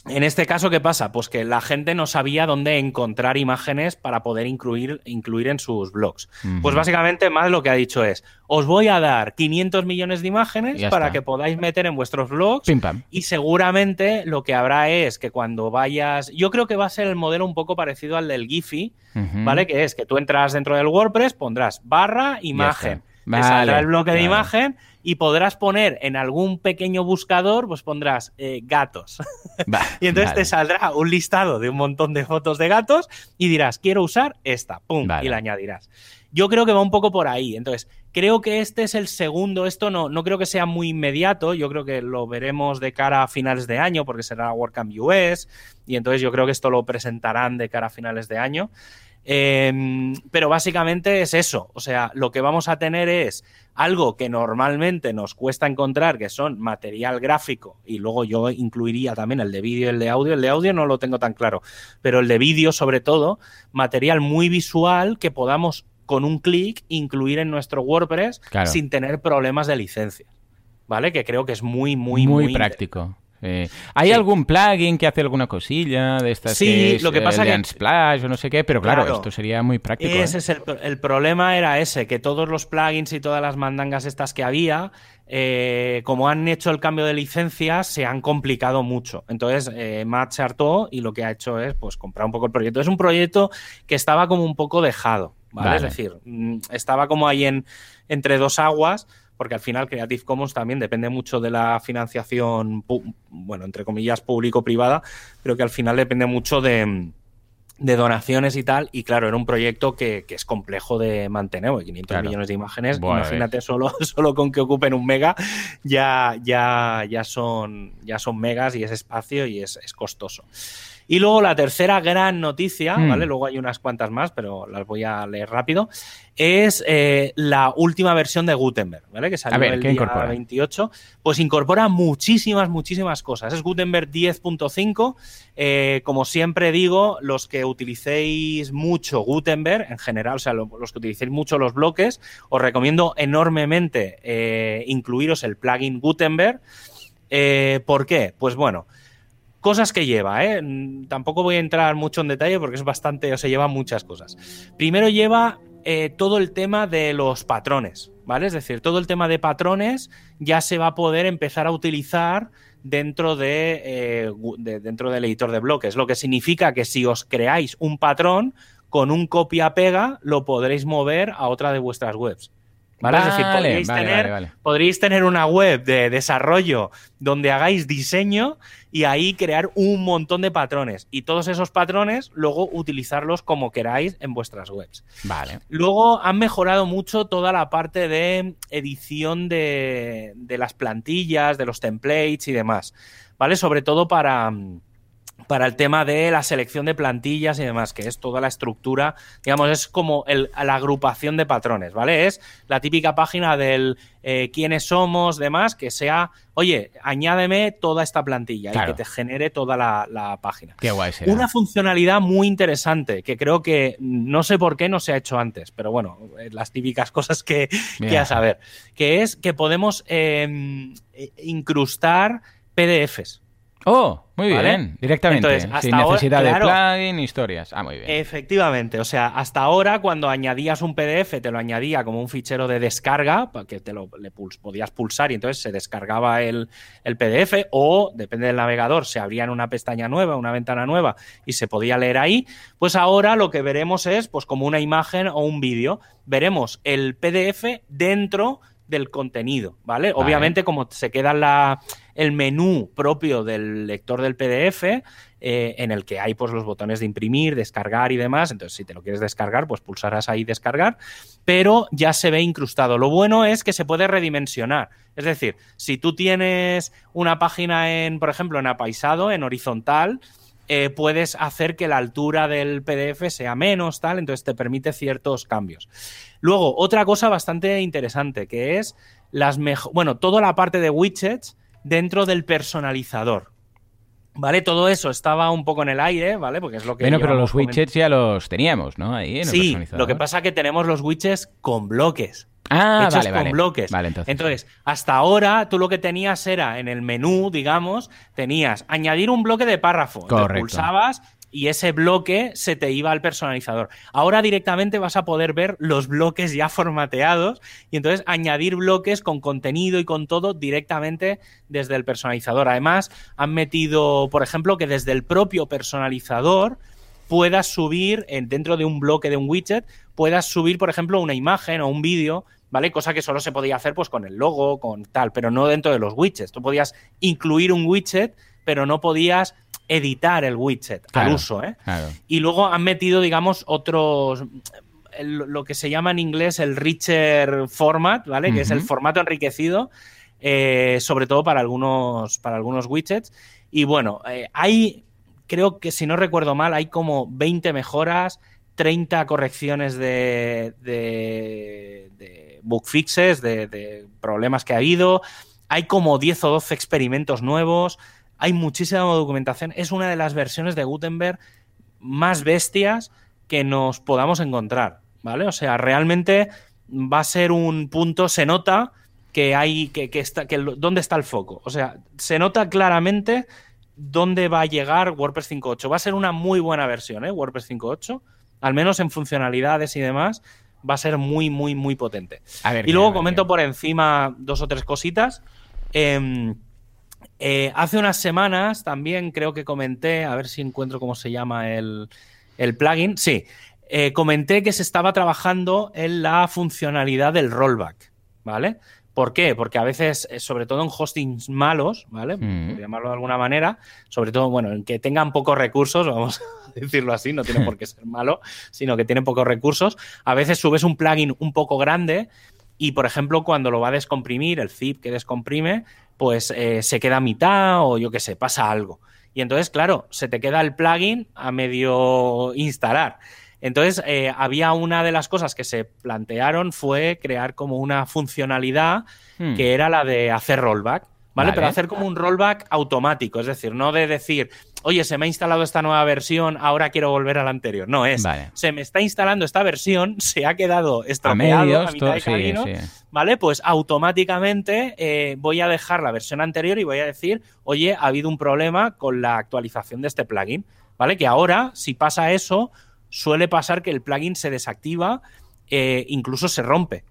en este caso, ¿qué pasa? Pues que la gente no sabía dónde encontrar imágenes para poder incluir, incluir en sus blogs. Pues básicamente, más lo que ha dicho es, os voy a dar 500 millones de imágenes para que podáis meter en vuestros blogs. Y seguramente lo que habrá es que cuando vayas, yo creo que va a ser el modelo un poco parecido al del Giphy, ¿vale? Que es que tú entras dentro del WordPress, pondrás barra imagen. Te saldrá el bloque de imagen y podrás poner en algún pequeño buscador, pues pondrás eh, gatos. [laughs] y entonces te saldrá un listado de un montón de fotos de gatos y dirás, quiero usar esta, pum, y la añadirás. Yo creo que va un poco por ahí. Entonces, creo que este es el segundo. Esto no, no creo que sea muy inmediato. Yo creo que lo veremos de cara a finales de año, porque será WordCamp US. Y entonces yo creo que esto lo presentarán de cara a finales de año. Em, pero básicamente es eso. O sea, lo que vamos a tener es algo que normalmente nos cuesta encontrar, que son material gráfico, y luego yo incluiría también el de vídeo y el de audio. El de audio no lo tengo tan claro, pero el de vídeo, sobre todo, material muy visual que podamos con un clic incluir en nuestro WordPress sin tener problemas de licencia. ¿Vale? Que creo que es muy, muy, muy, muy práctico. Eh, ¿Hay algún plugin que hace alguna cosilla de estas sí, que lo que pasa que Splash o no sé qué? Pero claro, esto sería muy práctico. Ese es el, problema era ese, que todos los plugins y todas las mandangas estas que había, eh, como han hecho el cambio de licencias, se han complicado mucho. Entonces, eh, Matt se hartó y lo que ha hecho es pues comprar un poco el proyecto. Es un proyecto que estaba como un poco dejado, ¿vale? Es decir, mm, estaba como ahí en, entre dos aguas porque al final Creative Commons también depende mucho de la financiación, bueno, entre comillas, público-privada, pero que al final depende mucho de, donaciones y tal. Y claro, era un proyecto que, es complejo de mantener, 500 millones de imágenes, imagínate solo, [laughs] solo con que ocupen un mega, ya, ya, ya, son, ya son megas y es espacio y es, es costoso. Y luego la tercera gran noticia, hmm. ¿vale? Luego hay unas cuantas más, pero las voy a leer rápido. Es eh, la última versión de Gutenberg, ¿vale? Que salió el día 28. Pues incorpora muchísimas, muchísimas cosas. Es Gutenberg 10.5. Eh, como siempre digo, los que utilicéis mucho Gutenberg, en general, o sea, los que utilicéis mucho los bloques, os recomiendo enormemente eh, incluiros el plugin Gutenberg. ¿Por qué? Pues bueno, Cosas que lleva, ¿eh? Tampoco voy a entrar mucho en detalle porque es bastante, o se lleva muchas cosas. Primero lleva eh, todo el tema de los patrones, ¿vale? Es decir, todo el tema de patrones ya se va a poder empezar a utilizar dentro, de, eh, dentro del editor de bloques, lo que significa que si os creáis un patrón, con un copia-pega lo podréis mover a otra de vuestras webs. ¿Vale? es decir, podríais, tener, podríais tener una web de desarrollo donde hagáis diseño y ahí crear un montón de patrones. Y todos esos patrones luego utilizarlos como queráis en vuestras webs. Vale. Luego han mejorado mucho toda la parte de edición de, de las plantillas, de los templates y demás. ¿Vale? Sobre todo para para el tema de la selección de plantillas y demás, que es toda la estructura, digamos, es como la agrupación de patrones, ¿vale? Es la típica página del eh, quiénes somos, demás, que sea, oye, añádeme toda esta plantilla y que te genere toda la, página. Qué guay Una funcionalidad muy interesante que creo que no sé por qué no se ha hecho antes, pero bueno, eh, las típicas [laughs] cosas que, que a saber, que es que podemos em, eh, incrustar PDFs. Oh, muy bien, directamente, sin necesidad de plugin, historias. Ah, muy bien. Efectivamente, o sea, hasta ahora cuando añadías un PDF te lo añadía como un fichero de descarga, que te lo le podías pulsar y entonces se descargaba el, el, PDF o, depende del navegador, se abría en una pestaña nueva, una ventana nueva y se podía leer ahí, pues ahora lo que veremos es pues como una imagen o un vídeo. Veremos el PDF dentro del contenido, ¿vale? Obviamente como se queda la el menú propio del lector del PDF, eh, en el que hay pues, los botones de imprimir, descargar y demás. Entonces, si te lo quieres descargar, pues pulsarás ahí descargar, pero ya se ve incrustado. Lo bueno es que se puede redimensionar. Es decir, si tú tienes una página en, por ejemplo, en apaisado, en horizontal, eh, puedes hacer que la altura del PDF sea menos, tal, entonces te permite ciertos cambios. Luego, otra cosa bastante interesante, que es las bueno, toda la parte de widgets dentro del personalizador. ¿Vale? Todo eso estaba un poco en el aire, ¿vale? Porque es lo que. Bueno, pero los widgets ya los teníamos, ¿no? Ahí en sí, lo que pasa es que tenemos los widgets con bloques. Ah, hechos vale, con bloques. Vale, entonces. entonces, hasta ahora tú lo que tenías era en el menú, digamos, tenías añadir un bloque de párrafo. Correcto. pulsabas y ese bloque se te iba al personalizador. Ahora directamente vas a poder ver los bloques ya formateados y entonces añadir bloques con contenido y con todo directamente desde el personalizador. Además, han metido, por ejemplo, que desde el propio personalizador puedas subir dentro de un bloque de un widget, puedas subir, por ejemplo, una imagen o un vídeo ¿vale? Cosa que solo se podía hacer pues con el logo, con tal, pero no dentro de los widgets. Tú podías incluir un widget, pero no podías editar el widget al uso, ¿eh? Y luego han metido, digamos, otros lo que se llama en inglés el richer format, ¿vale? Que es el formato enriquecido, eh, sobre todo para algunos, para algunos widgets. Y bueno, eh, hay, creo que si no recuerdo mal, hay como 20 mejoras, 30 correcciones de, de, de bug fixes, de, de, problemas que ha habido. Hay como 10 o 12 experimentos nuevos. Hay muchísima documentación. Es una de las versiones de Gutenberg más bestias que nos podamos encontrar. ¿Vale? O sea, realmente va a ser un punto, se nota que hay, que, que está, que dónde está el foco. O sea, se nota claramente dónde va a llegar WordPress 5.8. Va a ser una muy buena versión, ¿eh? WordPress 5.8 al menos en funcionalidades y demás, va a ser muy, muy, muy potente. y luego comento por encima dos o tres cositas. Eh, eh, hace unas semanas también creo que comenté, a ver si encuentro cómo se llama el, el plugin. Sí, eh, comenté que se estaba trabajando en la funcionalidad del rollback, ¿vale? ¿Por qué? Porque a veces, eh, sobre todo en hostings malos, ¿vale? Por llamarlo de alguna manera, sobre todo, bueno, en que tengan pocos recursos, [laughs] vamos a decirlo así, no tiene por qué ser malo, sino que tienen pocos recursos, a veces subes un plugin un poco grande y, por ejemplo, cuando lo va a descomprimir, el zip que descomprime, pues eh, se queda a mitad o yo qué sé, pasa algo. Y entonces, claro, se te queda el plugin a medio instalar. Entonces, eh, había una de las cosas que se plantearon fue crear como una funcionalidad hmm. que era la de hacer rollback. ¿Vale? Pero hacer como un rollback automático, es decir, no de decir, oye, se me ha instalado esta nueva versión, ahora quiero volver a la anterior. No, es, se me está instalando esta versión, se ha quedado estropeado a, mitad de camino, ¿vale? Pues automáticamente eh, voy a dejar la versión anterior y voy a decir, oye, ha habido un problema con la actualización de este plugin, ¿vale? Que ahora, si pasa eso, suele pasar que el plugin se desactiva, eh, incluso se rompe.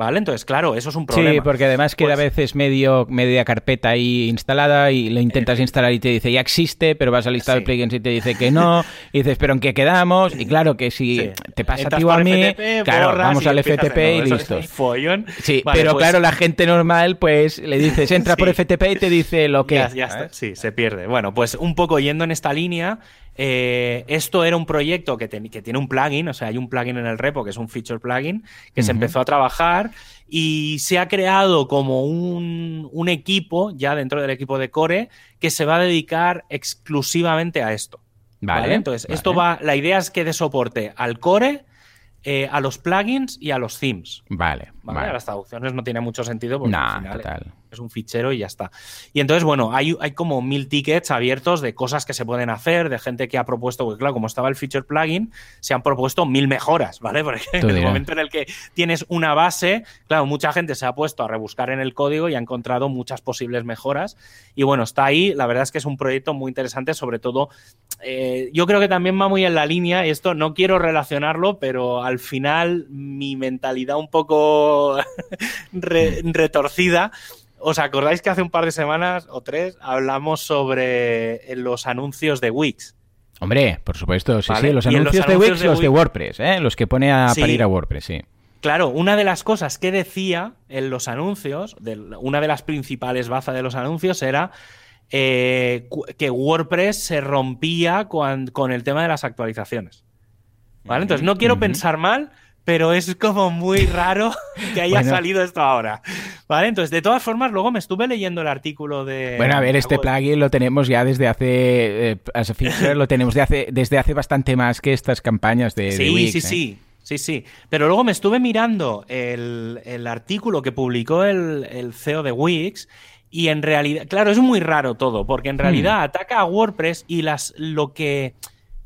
¿Vale? Entonces, claro, eso es un problema. Sí, porque además queda a pues veces medio, media carpeta ahí instalada y lo intentas instalar y te dice ya existe, pero vas al listado de plugins y te dice que no, [laughs] y dices, pero ¿en qué quedamos? Y claro que si te pasa a ti o a mí, claro, vamos al FTP y listo. Sí, pero pues claro, la gente normal, pues le [laughs] dices, entra por FTP y te dice lo que. Ya, está. Sí, se pierde. Bueno, pues un poco yendo en esta línea, eh, esto era un proyecto que, tiene un plugin, o sea, hay un plugin en el repo que es un feature plugin que se empezó a trabajar y se ha creado como un, equipo ya dentro del equipo de Core que se va a dedicar exclusivamente a esto. Vale. Entonces, esto va, la idea es que dé soporte al Core, eh, a los plugins y a los themes. Vale, vale. Las traducciones no tiene mucho sentido porque al final es un fichero y ya está. Y entonces, bueno, hay, hay como mil tickets abiertos de cosas que se pueden hacer, de gente que ha propuesto, porque claro, como estaba el feature plugin, se han propuesto mil mejoras, ¿vale? [laughs] Porque en el momento en el que tienes una base, claro, mucha gente se ha puesto a rebuscar en el código y ha encontrado muchas posibles mejoras. Y bueno, está ahí. La verdad es que es un proyecto muy interesante, sobre todo eh, yo creo que también va muy en la línea, y esto no quiero relacionarlo, pero al final mi mentalidad un poco [laughs] retorcida. ¿Os acordáis que hace un par de semanas o tres hablamos sobre los anuncios de Wix? Hombre, por supuesto, sí, sí, los anuncios, de Wix, los, de WordPress, ¿eh? los que pone a parir a WordPress, sí. claro, una de las cosas que decía en los anuncios, una de las principales bazas de los anuncios era eh, que WordPress se rompía con, el tema de las actualizaciones. ¿Vale? Entonces, no quiero pensar mal, pero es como muy raro que haya salido esto ahora. ¿Vale? Entonces, de todas formas, luego me estuve leyendo el artículo de. Bueno, a ver, este plugin lo tenemos ya desde hace. Eh, lo tenemos de hace, desde hace bastante más que estas campañas de. Sí, sí, ¿eh? sí. Sí, sí. Pero luego me estuve mirando el, artículo que publicó el, CEO de Wix y en realidad, claro, es muy raro todo, porque en realidad hmm. ataca a WordPress y las, lo que,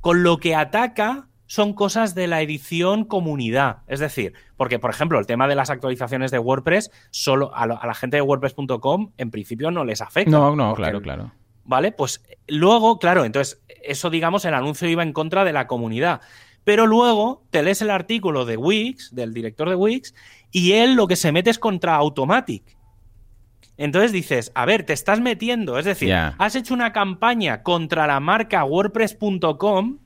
con lo que ataca son cosas de la edición comunidad. Es decir, porque, por ejemplo, el tema de las actualizaciones de WordPress, solo a, la gente de WordPress.com, en principio no les afecta. No, no, claro, claro. ¿Vale? Pues luego, claro, entonces, eso, digamos, el anuncio iba en contra de la comunidad. Pero luego te lees el artículo de Wix, del director de Wix, y él lo que se mete es contra Automatic. Entonces dices, a ver, te estás metiendo, es decir, has hecho una campaña contra la marca WordPress.com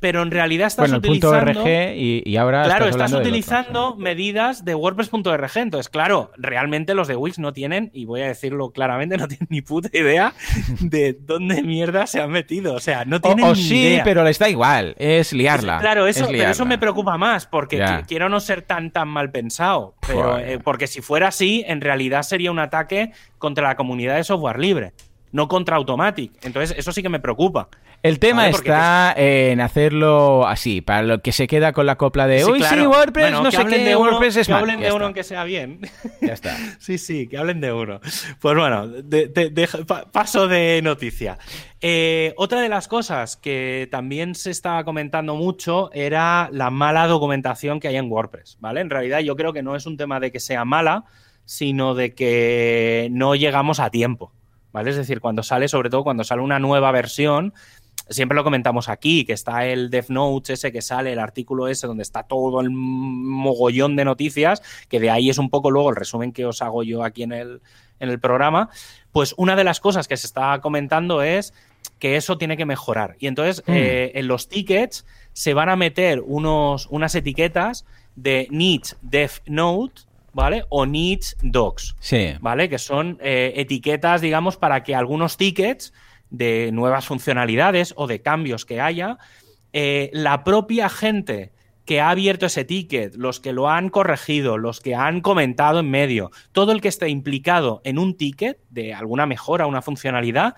pero en realidad estás utilizando. .rg y, ahora. Claro, estás, utilizando medidas de WordPress.org. Entonces, claro, realmente los de Wix no tienen, y voy a decirlo claramente, [laughs] no tienen ni puta idea de dónde mierda se han metido. O sea, no tienen o, sí, pero les da igual. Es liarla. claro, eso, pero eso me preocupa más, porque quiero no ser tan, tan mal pensado. Pero, eh, porque si fuera así, en realidad sería un ataque contra la comunidad de software libre no contra Automatic. Entonces, eso sí que me preocupa. El tema está en hacerlo así, para lo que se queda con la copla de sí, sí, WordPress, no sé qué, de WordPress es Que hablen de uno aunque sea bien. Ya está. [laughs] sí, sí, que hablen de uno. Pues bueno, paso de noticia. Eh, otra de las cosas que también se estaba comentando mucho era la mala documentación que hay en WordPress, ¿vale? En realidad yo creo que no es un tema de que sea mala, sino de que no llegamos a tiempo. ¿Vale? Es decir, cuando sale, sobre todo cuando sale una nueva versión, siempre lo comentamos aquí, que está el Dev Notes ese que sale, el artículo ese donde está todo el mogollón de noticias, que de ahí es un poco luego el resumen que os hago yo aquí en el, en el programa, pues una de las cosas que se está comentando es que eso tiene que mejorar. Y entonces hmm. eh, en los tickets se van a meter unos, unas etiquetas de Needs Dev Note, ¿vale? O Needs Docs, sí. ¿vale? Que son eh, etiquetas, digamos, para que algunos tickets de nuevas funcionalidades o de cambios que haya, eh, la propia gente que ha abierto ese ticket, los que lo han corregido, los que han comentado en medio, todo el que esté implicado en un ticket de alguna mejora, una funcionalidad,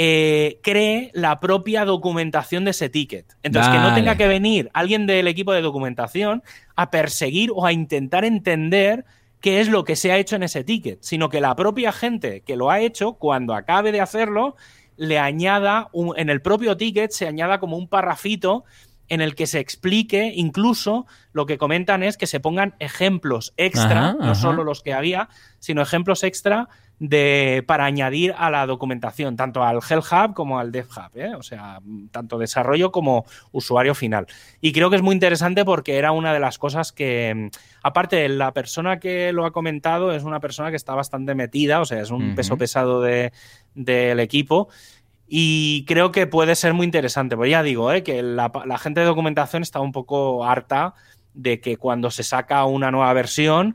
eh, cree la propia documentación de ese ticket. Entonces, que no tenga que venir alguien del equipo de documentación a perseguir o a intentar entender qué es lo que se ha hecho en ese ticket, sino que la propia gente que lo ha hecho, cuando acabe de hacerlo, le añada, en el propio ticket se añada como un parrafito en el que se explique, incluso lo que comentan es que se pongan ejemplos extra, no solo los que había, sino ejemplos extra de, para añadir a la documentación, tanto al Hell Hub como al Dev Hub, ¿eh? o sea, tanto desarrollo como usuario final. Y creo que es muy interesante porque era una de las cosas que, aparte, la persona que lo ha comentado es una persona que está bastante metida, o sea, es un peso pesado de, del equipo. Y creo que puede ser muy interesante. Pues ya digo, ¿eh? que la, gente de documentación está un poco harta de que cuando se saca una nueva versión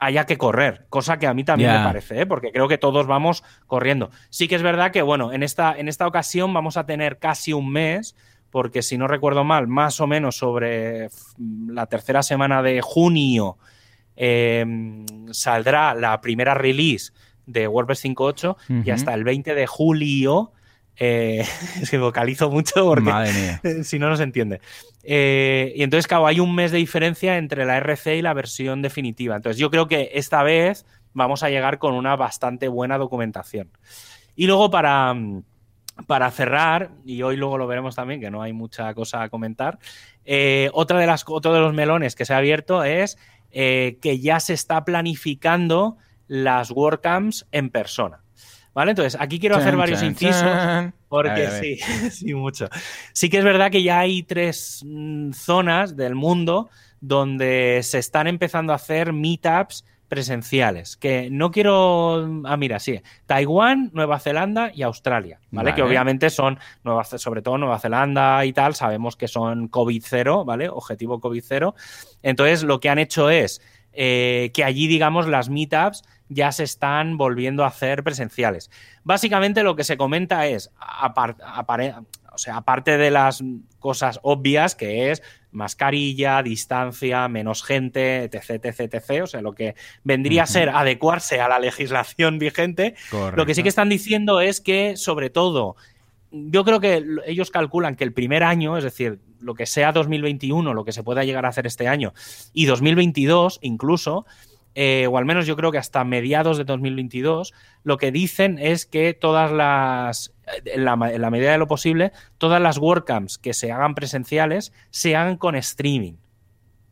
haya que correr, cosa que a mí también me parece, ¿eh? porque creo que todos vamos corriendo. Sí que es verdad que, bueno, en esta, en esta ocasión vamos a tener casi un mes, porque si no recuerdo mal, más o menos sobre la tercera semana de junio em, saldrá la primera release de WordPress 5.8 y hasta el 20 de julio eh, [laughs] es que vocalizo mucho porque [laughs] si no, no se entiende. Eh, y entonces, claro, hay un mes de diferencia entre la RC y la versión definitiva. Entonces, yo creo que esta vez vamos a llegar con una bastante buena documentación. Y luego, para, para cerrar, y hoy luego lo veremos también, que no hay mucha cosa a comentar, eh, otra de las, otro de los melones que se ha abierto es que ya se está planificando las WordCamps en persona. ¿Vale? Entonces, aquí quiero hacer varios incisos. Porque sí, [laughs] sí, mucho. Sí que es verdad que ya hay tres mm, zonas del mundo donde se están empezando a hacer meetups presenciales, que no quiero... Ah, mira, sí, Taiwán, Nueva Zelanda y Australia, ¿vale? Que obviamente son, Nueva, sobre todo Nueva Zelanda y tal, sabemos que son COVID cero, ¿vale? Objetivo COVID cero. Entonces, lo que han hecho es eh, que allí, digamos, las meetups ya se están volviendo a hacer presenciales. Básicamente lo que se comenta es, apar- apare- o sea, aparte de las cosas obvias, que es mascarilla, distancia, menos gente, etc, etc, etc, o sea, lo que vendría a ser adecuarse a la legislación vigente, lo que sí que están diciendo es que, sobre todo, yo creo que ellos calculan que el primer año, es decir, lo que sea 2021, lo que se pueda llegar a hacer este año, y 2022 incluso, eh, o al menos yo creo que hasta mediados de 2022, lo que dicen es que todas las, en la, en la medida de lo posible, todas las WordCamps que se hagan presenciales se hagan con streaming.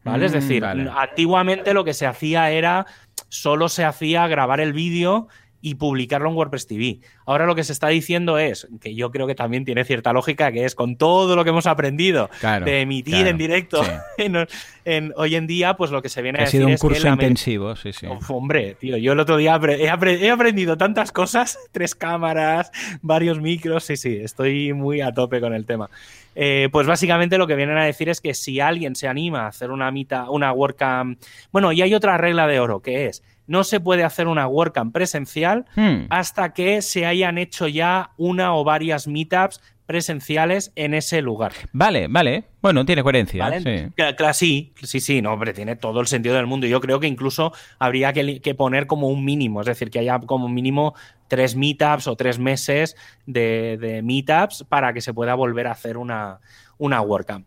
¿Vale? es Mm, decir, vale. antiguamente lo que se hacía era, solo se hacía grabar el vídeo y publicarlo en WordPress TV. Ahora lo que se está diciendo es, que yo creo que también tiene cierta lógica, que es con todo lo que hemos aprendido Claro, de emitir claro, en directo sí. [laughs] en, en- hoy en día, pues lo que se viene a Ha decir sido un es curso intensivo, sí, sí. Hombre, tío, yo el otro día he, apre- he aprendido tantas cosas, [laughs] tres cámaras, varios micros, sí, sí, estoy muy a tope con el tema. Eh, pues básicamente lo que vienen a decir es que si alguien se anima a hacer una mita, una WordCamp, bueno, y hay otra regla de oro que es no se puede hacer una WordCamp presencial Hmm. hasta que se hayan hecho ya una o varias meetups presenciales en ese lugar. Vale, vale. Bueno, tiene coherencia. ¿Vale? sí. Sí, sí, sí, no, hombre, tiene todo el sentido del mundo. Yo creo que incluso habría que, poner como un mínimo, es decir, que haya como mínimo tres meetups o tres meses de, de meetups para que se pueda volver a hacer una, una WordCamp.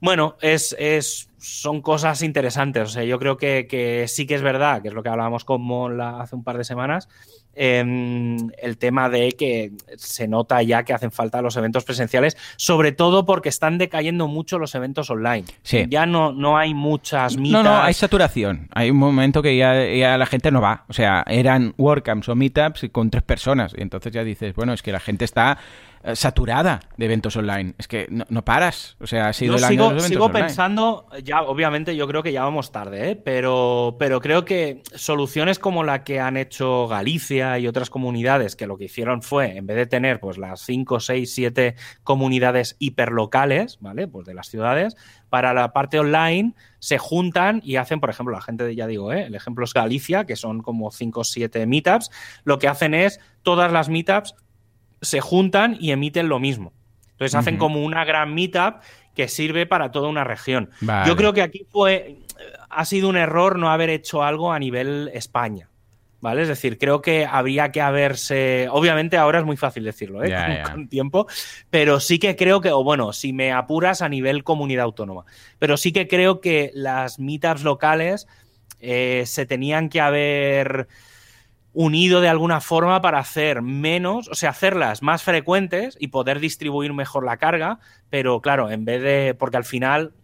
Bueno, es, es, son cosas interesantes. O sea, yo creo que, que sí que es verdad, que es lo que hablábamos con Mon hace un par de semanas, em, el tema de que se nota ya que hacen falta los eventos presenciales, sobre todo porque están decayendo mucho los eventos online. Sí. Ya no, no hay muchas No, mitas. no, hay saturación. Hay un momento que ya, ya la gente no va. O sea, eran WordCamps o Meetups con tres personas. Y entonces ya dices, bueno, es que la gente está eh, saturada de eventos online. Es que no, no paras. O sea, ha sido Yo el año sigo, de los sigo online. pensando, ya obviamente yo creo que ya vamos tarde, ¿eh? pero, pero creo que soluciones como la que han hecho Galicia y otras comunidades, que lo que hicieron fue, en vez de tener pues las 5, 6, 7 comunidades hiperlocales, ¿vale? Pues de las ciudades, para la parte online se juntan y hacen, por ejemplo, la gente, de- ya digo, ¿eh? el ejemplo es Galicia, que son como 5 o 7 meetups, lo que hacen es, todas las meetups se juntan y emiten lo mismo. Entonces hacen como una gran meetup que sirve para toda una región. Vale. Yo creo que aquí fue ha sido un error no haber hecho algo a nivel España. ¿Vale? Es decir, creo que habría que haberse. Obviamente ahora es muy fácil decirlo, ¿eh? Ya, con, con tiempo. Pero sí que creo que, o bueno, si me apuras a nivel comunidad autónoma. Pero sí que creo que las meetups locales eh, se tenían que haber unido de alguna forma para hacer menos, o sea, hacerlas más frecuentes y poder distribuir mejor la carga, pero claro, en vez de, porque al final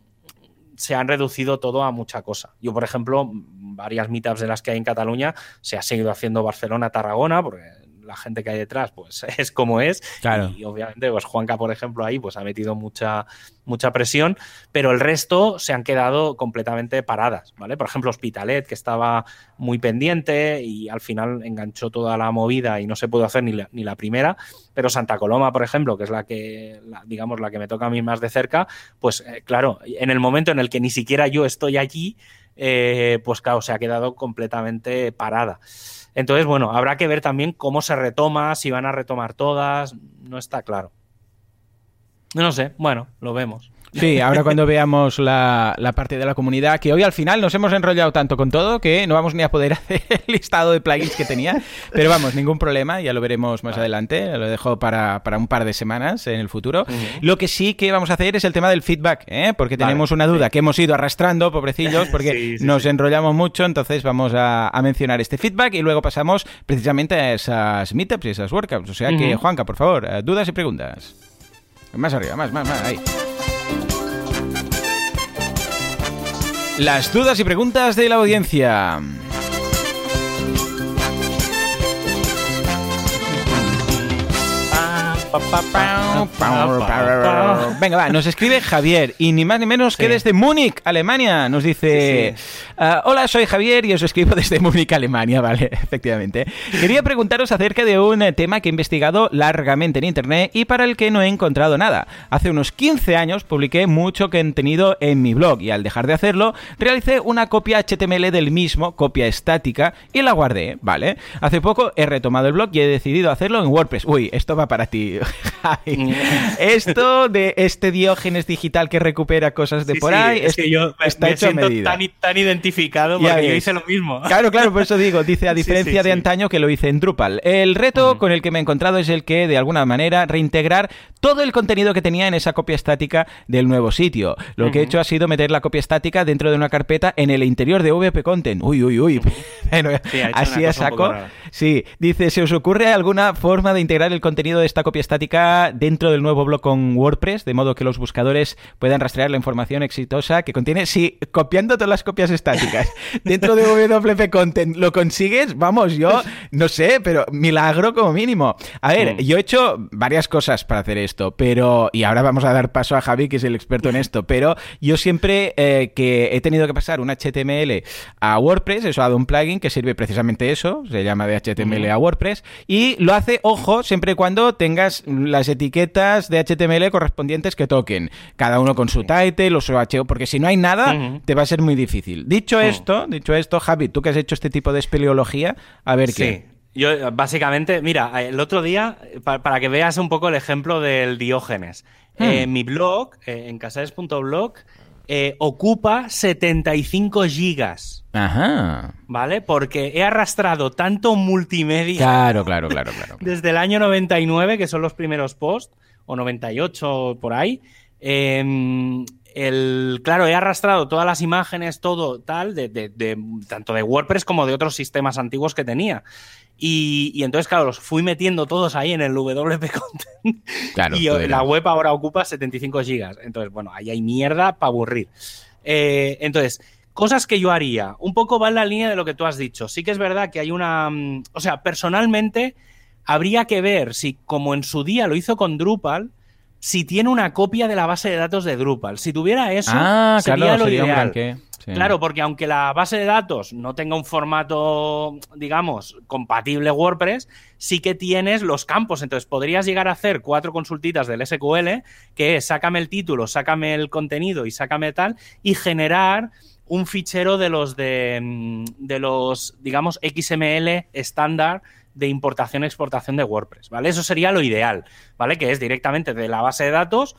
se han reducido todo a mucha cosa. Yo, por ejemplo, varias meetups de las que hay en Cataluña se ha seguido haciendo Barcelona-Tarragona, porque la gente que hay detrás, pues [laughs] es como es. Claro. Y obviamente, pues Juanca, por ejemplo, ahí pues ha metido mucha, mucha presión, pero el resto se han quedado completamente paradas, ¿vale? Por ejemplo, Hospitalet, que estaba muy pendiente y al final enganchó toda la movida y no se pudo hacer ni la, ni la primera, pero Santa Coloma, por ejemplo, que es la que, la- digamos, la que me toca a mí más de cerca, pues eh, claro, en el momento en el que ni siquiera yo estoy allí, eh, pues claro, se ha quedado completamente parada. Entonces, bueno, habrá que ver también cómo se retoma, si van a retomar todas, no está claro. No sé, bueno, lo vemos. Sí, ahora cuando veamos la, la parte de la comunidad, que hoy al final nos hemos enrollado tanto con todo que no vamos ni a poder [laughs] hacer el listado de plugins que tenía. Pero vamos, ningún problema, ya lo veremos más adelante. Lo dejo para, para un par de semanas en el futuro. Lo que sí que vamos a hacer es el tema del feedback, ¿eh? porque Vale, tenemos una duda que hemos ido arrastrando, pobrecillos, [laughs] porque Sí, sí, nos sí. enrollamos mucho. Entonces vamos a, a mencionar este feedback y luego pasamos precisamente a esas meetups y esas workouts. O sea que, Ujú. Juanca, por favor, eh, dudas y preguntas. Más arriba, más, más, más, ahí. Las dudas y preguntas de la audiencia. Venga, va, nos escribe Javier y ni más ni menos que desde Múnich, Alemania. Nos dice: uh, Hola, soy Javier y os escribo desde Múnich, Alemania. [laughs] Vale, efectivamente. Quería preguntaros acerca de un tema que he investigado largamente en internet y para el que no he encontrado nada. Hace unos 15 años publiqué mucho contenido en mi blog y al dejar de hacerlo, realicé una copia HTML del mismo, copia estática, y la guardé, ¿vale? Hace poco he retomado el blog y he decidido hacerlo en WordPress. Uy, esto va para ti, [laughs] Javi. Esto de este Diógenes digital que recupera cosas de Sí, por sí, ahí es que yo está me hecho a siento medida. tan, tan identificado Ya porque yo hice lo mismo. Claro, claro, por eso digo, dice, a diferencia sí, de antaño que lo hice en Drupal. El reto con el que me he encontrado es el que, de alguna manera, reintegrar todo el contenido que tenía en esa copia estática del nuevo sitio. Lo que he hecho ha sido meter la copia estática dentro de una carpeta en el interior de VP Content. Uy, uy, uy. [laughs] Así a saco. Sí, dice, ¿se os ocurre alguna forma de integrar el contenido de esta copia estática dentro del nuevo blog con WordPress, de modo que los buscadores puedan rastrear la información exitosa que contiene? Sí, copiando todas las copias estáticas [laughs] dentro de WP Content, ¿lo consigues? Vamos, yo no sé, pero milagro como mínimo. A ver, Mm. yo he hecho varias cosas para hacer esto, pero, y ahora vamos a dar paso a Javi, que es el experto en [laughs] esto, pero yo siempre eh, que he tenido que pasar un HTML a WordPress, eso ha dado un plugin que sirve precisamente eso, se llama de HTML a WordPress, y lo hace, ojo, siempre y cuando tengas las etiquetas de HTML correspondientes que toquen, cada uno con su title o su HO, porque si no hay nada, te va a ser muy difícil. Dicho esto, dicho esto, Javi, tú que has hecho este tipo de espeleología, a ver Sí. qué. Yo, básicamente, mira, el otro día, pa- para, que veas un poco el ejemplo del Diógenes, Hmm. eh, mi blog, eh, en casares.blog, eh, ocupa 75 gigas, Ajá. ¿vale? Porque he arrastrado tanto multimedia Claro, claro, claro, claro. [laughs] desde el año 99, que son los primeros posts, o 98 por ahí. eh, el, claro, he arrastrado todas las imágenes, todo tal, de, de- de- tanto de WordPress como de otros sistemas antiguos que tenía. Y, y entonces, claro, los fui metiendo todos ahí en el WP Content. Claro, [laughs] y la web ahora ocupa 75 gigas. Entonces, bueno, ahí hay mierda para aburrir. Eh, entonces, cosas que yo haría. Un poco va en la línea de lo que tú has dicho. Sí que es verdad que hay una. mm, O sea, personalmente, habría que ver si, como en su día lo hizo con Drupal, si tiene una copia de la base de datos de Drupal. Si tuviera eso, ah, sería claro, lo sería un ideal. qué. Claro, porque aunque la base de datos no tenga un formato, digamos, compatible WordPress, sí que tienes los campos. Entonces podrías llegar a hacer cuatro consultitas del SQL, que es sácame el título, sácame el contenido y sácame tal, y generar un fichero de los de, mm, de los, digamos, XML estándar de importación-exportación de WordPress, ¿vale? Eso sería lo ideal, ¿vale? Que es directamente de la base de datos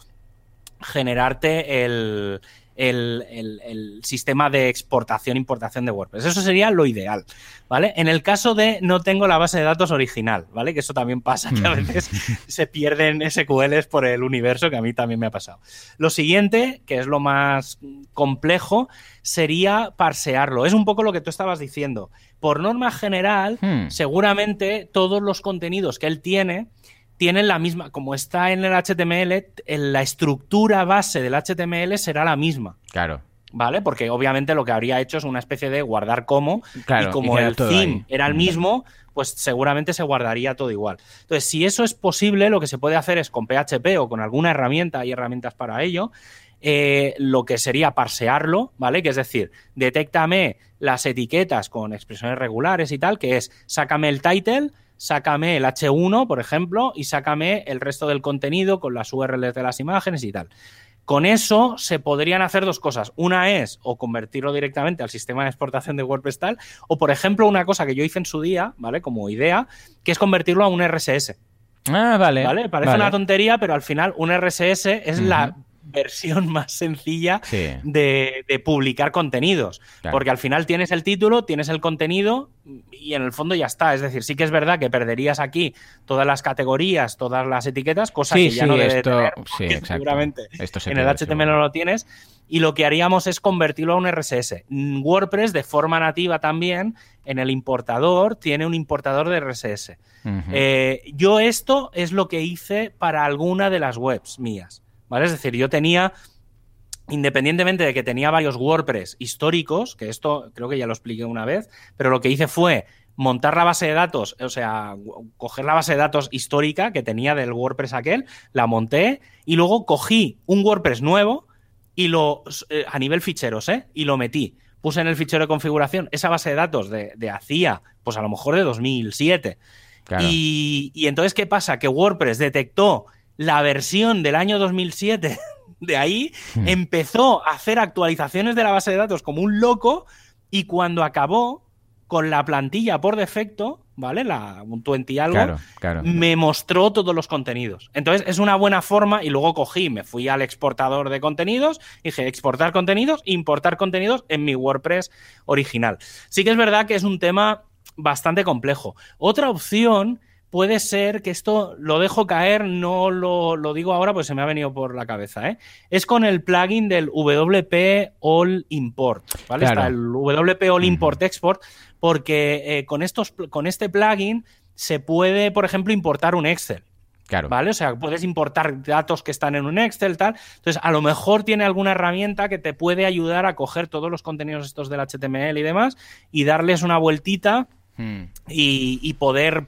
generarte el, el, el- el sistema de exportación-importación de WordPress. Eso sería lo ideal, ¿vale? En el caso de no tengo la base de datos original, ¿vale? Que eso también pasa, que a veces [laughs] se pierden SQLs por el universo, que a mí también me ha pasado. Lo siguiente, que es lo más complejo, sería parsearlo. Es un poco lo que tú estabas diciendo. Por norma general, Hmm. seguramente todos los contenidos que él tiene tienen la misma, como está en el HTML, en la estructura base del HTML será la misma, Claro. ¿vale? Porque obviamente lo que habría hecho es una especie de guardar como, Claro, y como y el theme era el Mm. mismo, pues seguramente se guardaría todo igual. Entonces, si eso es posible, lo que se puede hacer es con PHP o con alguna herramienta, hay herramientas para ello, eh, lo que sería parsearlo, ¿vale? Que es decir, detéctame las etiquetas con expresiones regulares y tal, que es sácame el title, sácame el H1, por ejemplo, y sácame el resto del contenido con las URLs de las imágenes y tal. Con eso se podrían hacer dos cosas. Una es o convertirlo directamente al sistema de exportación de WordPress tal, o por ejemplo una cosa que yo hice en su día, ¿vale? Como idea, que es convertirlo a un RSS. Ah, vale. ¿Vale? Parece vale. una tontería, pero al final un RSS es la versión más sencilla Sí. de, de publicar contenidos. Claro. Porque al final tienes el título, tienes el contenido y en el fondo ya está. Es decir, sí que es verdad que perderías aquí todas las categorías, todas las etiquetas, cosa Sí, que ya sí, no debe esto- tener, sí, exacto. seguramente Esto se en el HTML seguro. no lo tienes. Y lo que haríamos es convertirlo a un RSS. WordPress, de forma nativa también, en el importador, tiene un importador de RSS. Ujú. Eh, yo esto es lo que hice para alguna de las webs mías. ¿Vale? Es decir, yo tenía, independientemente de que tenía varios WordPress históricos, que esto creo que ya lo expliqué una vez, pero lo que hice fue montar la base de datos, o sea, coger la base de datos histórica que tenía del WordPress aquel, la monté y luego cogí un WordPress nuevo y lo, eh, a nivel ficheros, ¿eh? Y lo metí. Puse en el fichero de configuración esa base de datos de, de hacía, pues a lo mejor de 2007. Y, y entonces, ¿qué pasa? Que WordPress detectó la versión del año 2007 [laughs] de ahí, hmm. empezó a hacer actualizaciones de la base de datos como un loco y cuando acabó con la plantilla por defecto, ¿vale? La un 20 y algo, me mostró todos los contenidos. Entonces es una buena forma y luego cogí, me fui al exportador de contenidos, dije exportar contenidos, importar contenidos en mi WordPress original. Sí que es verdad que es un tema bastante complejo. Otra opción puede ser que esto lo dejo caer, no lo, digo ahora, pues se me ha venido por la cabeza. ¿eh? Es con el plugin del WP All Import. ¿vale? Está el WP All Import Export, porque eh, con, estos, con este plugin se puede, por ejemplo, importar un Excel. Claro. ¿Vale? O sea, puedes importar datos que están en un Excel, tal. Entonces, a lo mejor tiene alguna herramienta que te puede ayudar a coger todos los contenidos estos del HTML y demás y darles una vueltita hmm. y, y, poder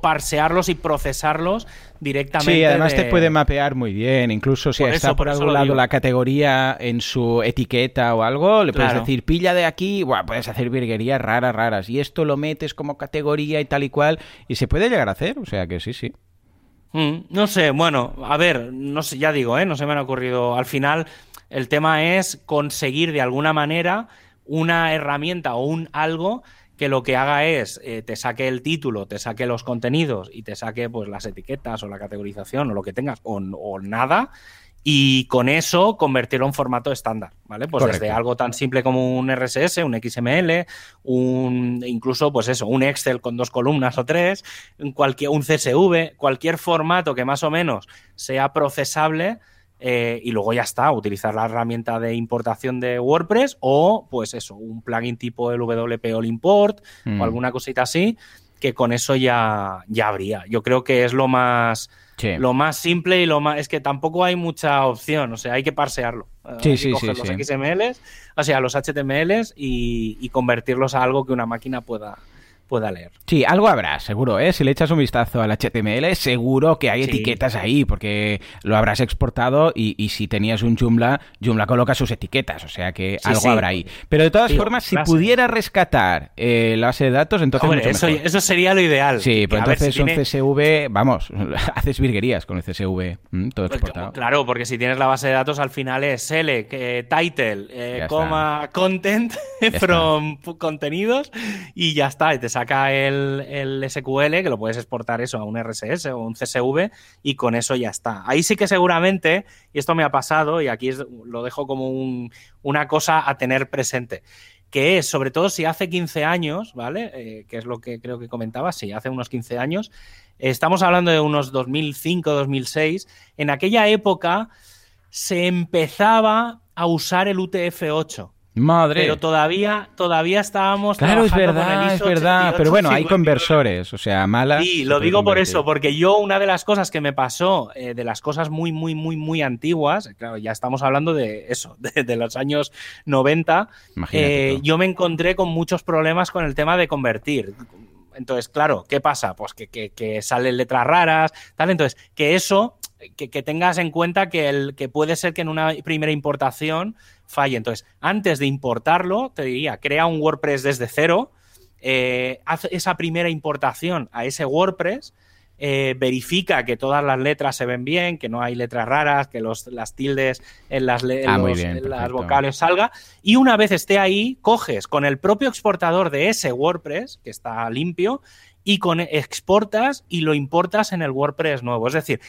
parsearlos y procesarlos directamente. Sí, además te puede mapear muy bien. Incluso si está por, algún lado la categoría en su etiqueta o algo, le puedes decir pilla de aquí, puedes hacer virguerías raras, raras. Y esto lo metes como categoría y tal y cual. Y se puede llegar a hacer, o sea que sí, sí. Mm, no sé, bueno, a ver, no sé, ya digo, ¿eh? no se me ha ocurrido. Al final, el tema es conseguir de alguna manera una herramienta o un algo que lo que haga es eh, te saque el título, te saque los contenidos y te saque pues las etiquetas o la categorización o lo que tengas o, nada y con eso convertirlo en formato estándar, ¿vale? Pues desde algo tan simple como un RSS, un XML, un incluso pues eso, un Excel con dos columnas o tres, cualquier, un CSV, cualquier formato que más o menos sea procesable eh, y luego ya está, utilizar la herramienta de importación de WordPress o, pues eso, un plugin tipo el WP All Import o mm. alguna cosita así, que con eso ya, ya habría. Yo creo que es lo más, lo más simple y lo más. Es que tampoco hay mucha opción, o sea, hay que parsearlo. Sí, sí, coger los XMLs, o sea, los HTMLs y convertirlos a algo que una máquina pueda, pueda leer. Sí, algo habrá, seguro, ¿eh? Si le echas un vistazo al HTML, seguro que hay etiquetas ahí, porque lo habrás exportado y, si tenías un Joomla, Joomla coloca sus etiquetas, o sea que algo habrá ahí. Pero de todas formas, si pudiera rescatar eh, la base de datos, entonces eso, eso, sería lo ideal. Sí, pues entonces un CSV, vamos, [laughs] haces virguerías con el CSV, todo pues, exportado. Claro, porque si tienes la base de datos, al final es L, title, eh, coma, content, [laughs] from contenidos, y ya está, y te saca el, SQL, que lo puedes exportar eso a un RSS o un CSV y con eso ya está. Ahí sí que seguramente, y esto me ha pasado y aquí lo dejo como una cosa a tener presente, que es, sobre todo si hace 15 años, ¿vale? Eh, que es lo que creo que comentaba, si hace unos 15 años, estamos hablando de unos 2005, 2006, en aquella época se empezaba a usar el UTF-8. Madre. Pero todavía, todavía estábamos. Claro, es verdad, es verdad. Pero bueno, hay conversores, o sea, malas. Sí, lo digo por eso, porque yo, una de las cosas que me pasó, eh, de las cosas muy, muy, muy, muy antiguas, claro, ya estamos hablando de eso, [laughs] de, los años 90, eh, yo me encontré con muchos problemas con el tema de convertir. Entonces, claro, ¿qué pasa? Pues que, que salen letras raras, tal. Entonces, que eso que, tengas en cuenta que, el, que puede ser que en una primera importación falle. Entonces, antes de importarlo, te diría, crea un WordPress desde cero, eh, haz esa primera importación a ese WordPress, eh, verifica que todas las letras se ven bien, que no hay letras raras, que los, las tildes en las, ah, las vocales salga. Y una vez esté ahí, coges con el propio exportador de ese WordPress, que está limpio, y con exportas y lo importas en el WordPress nuevo. Es decir,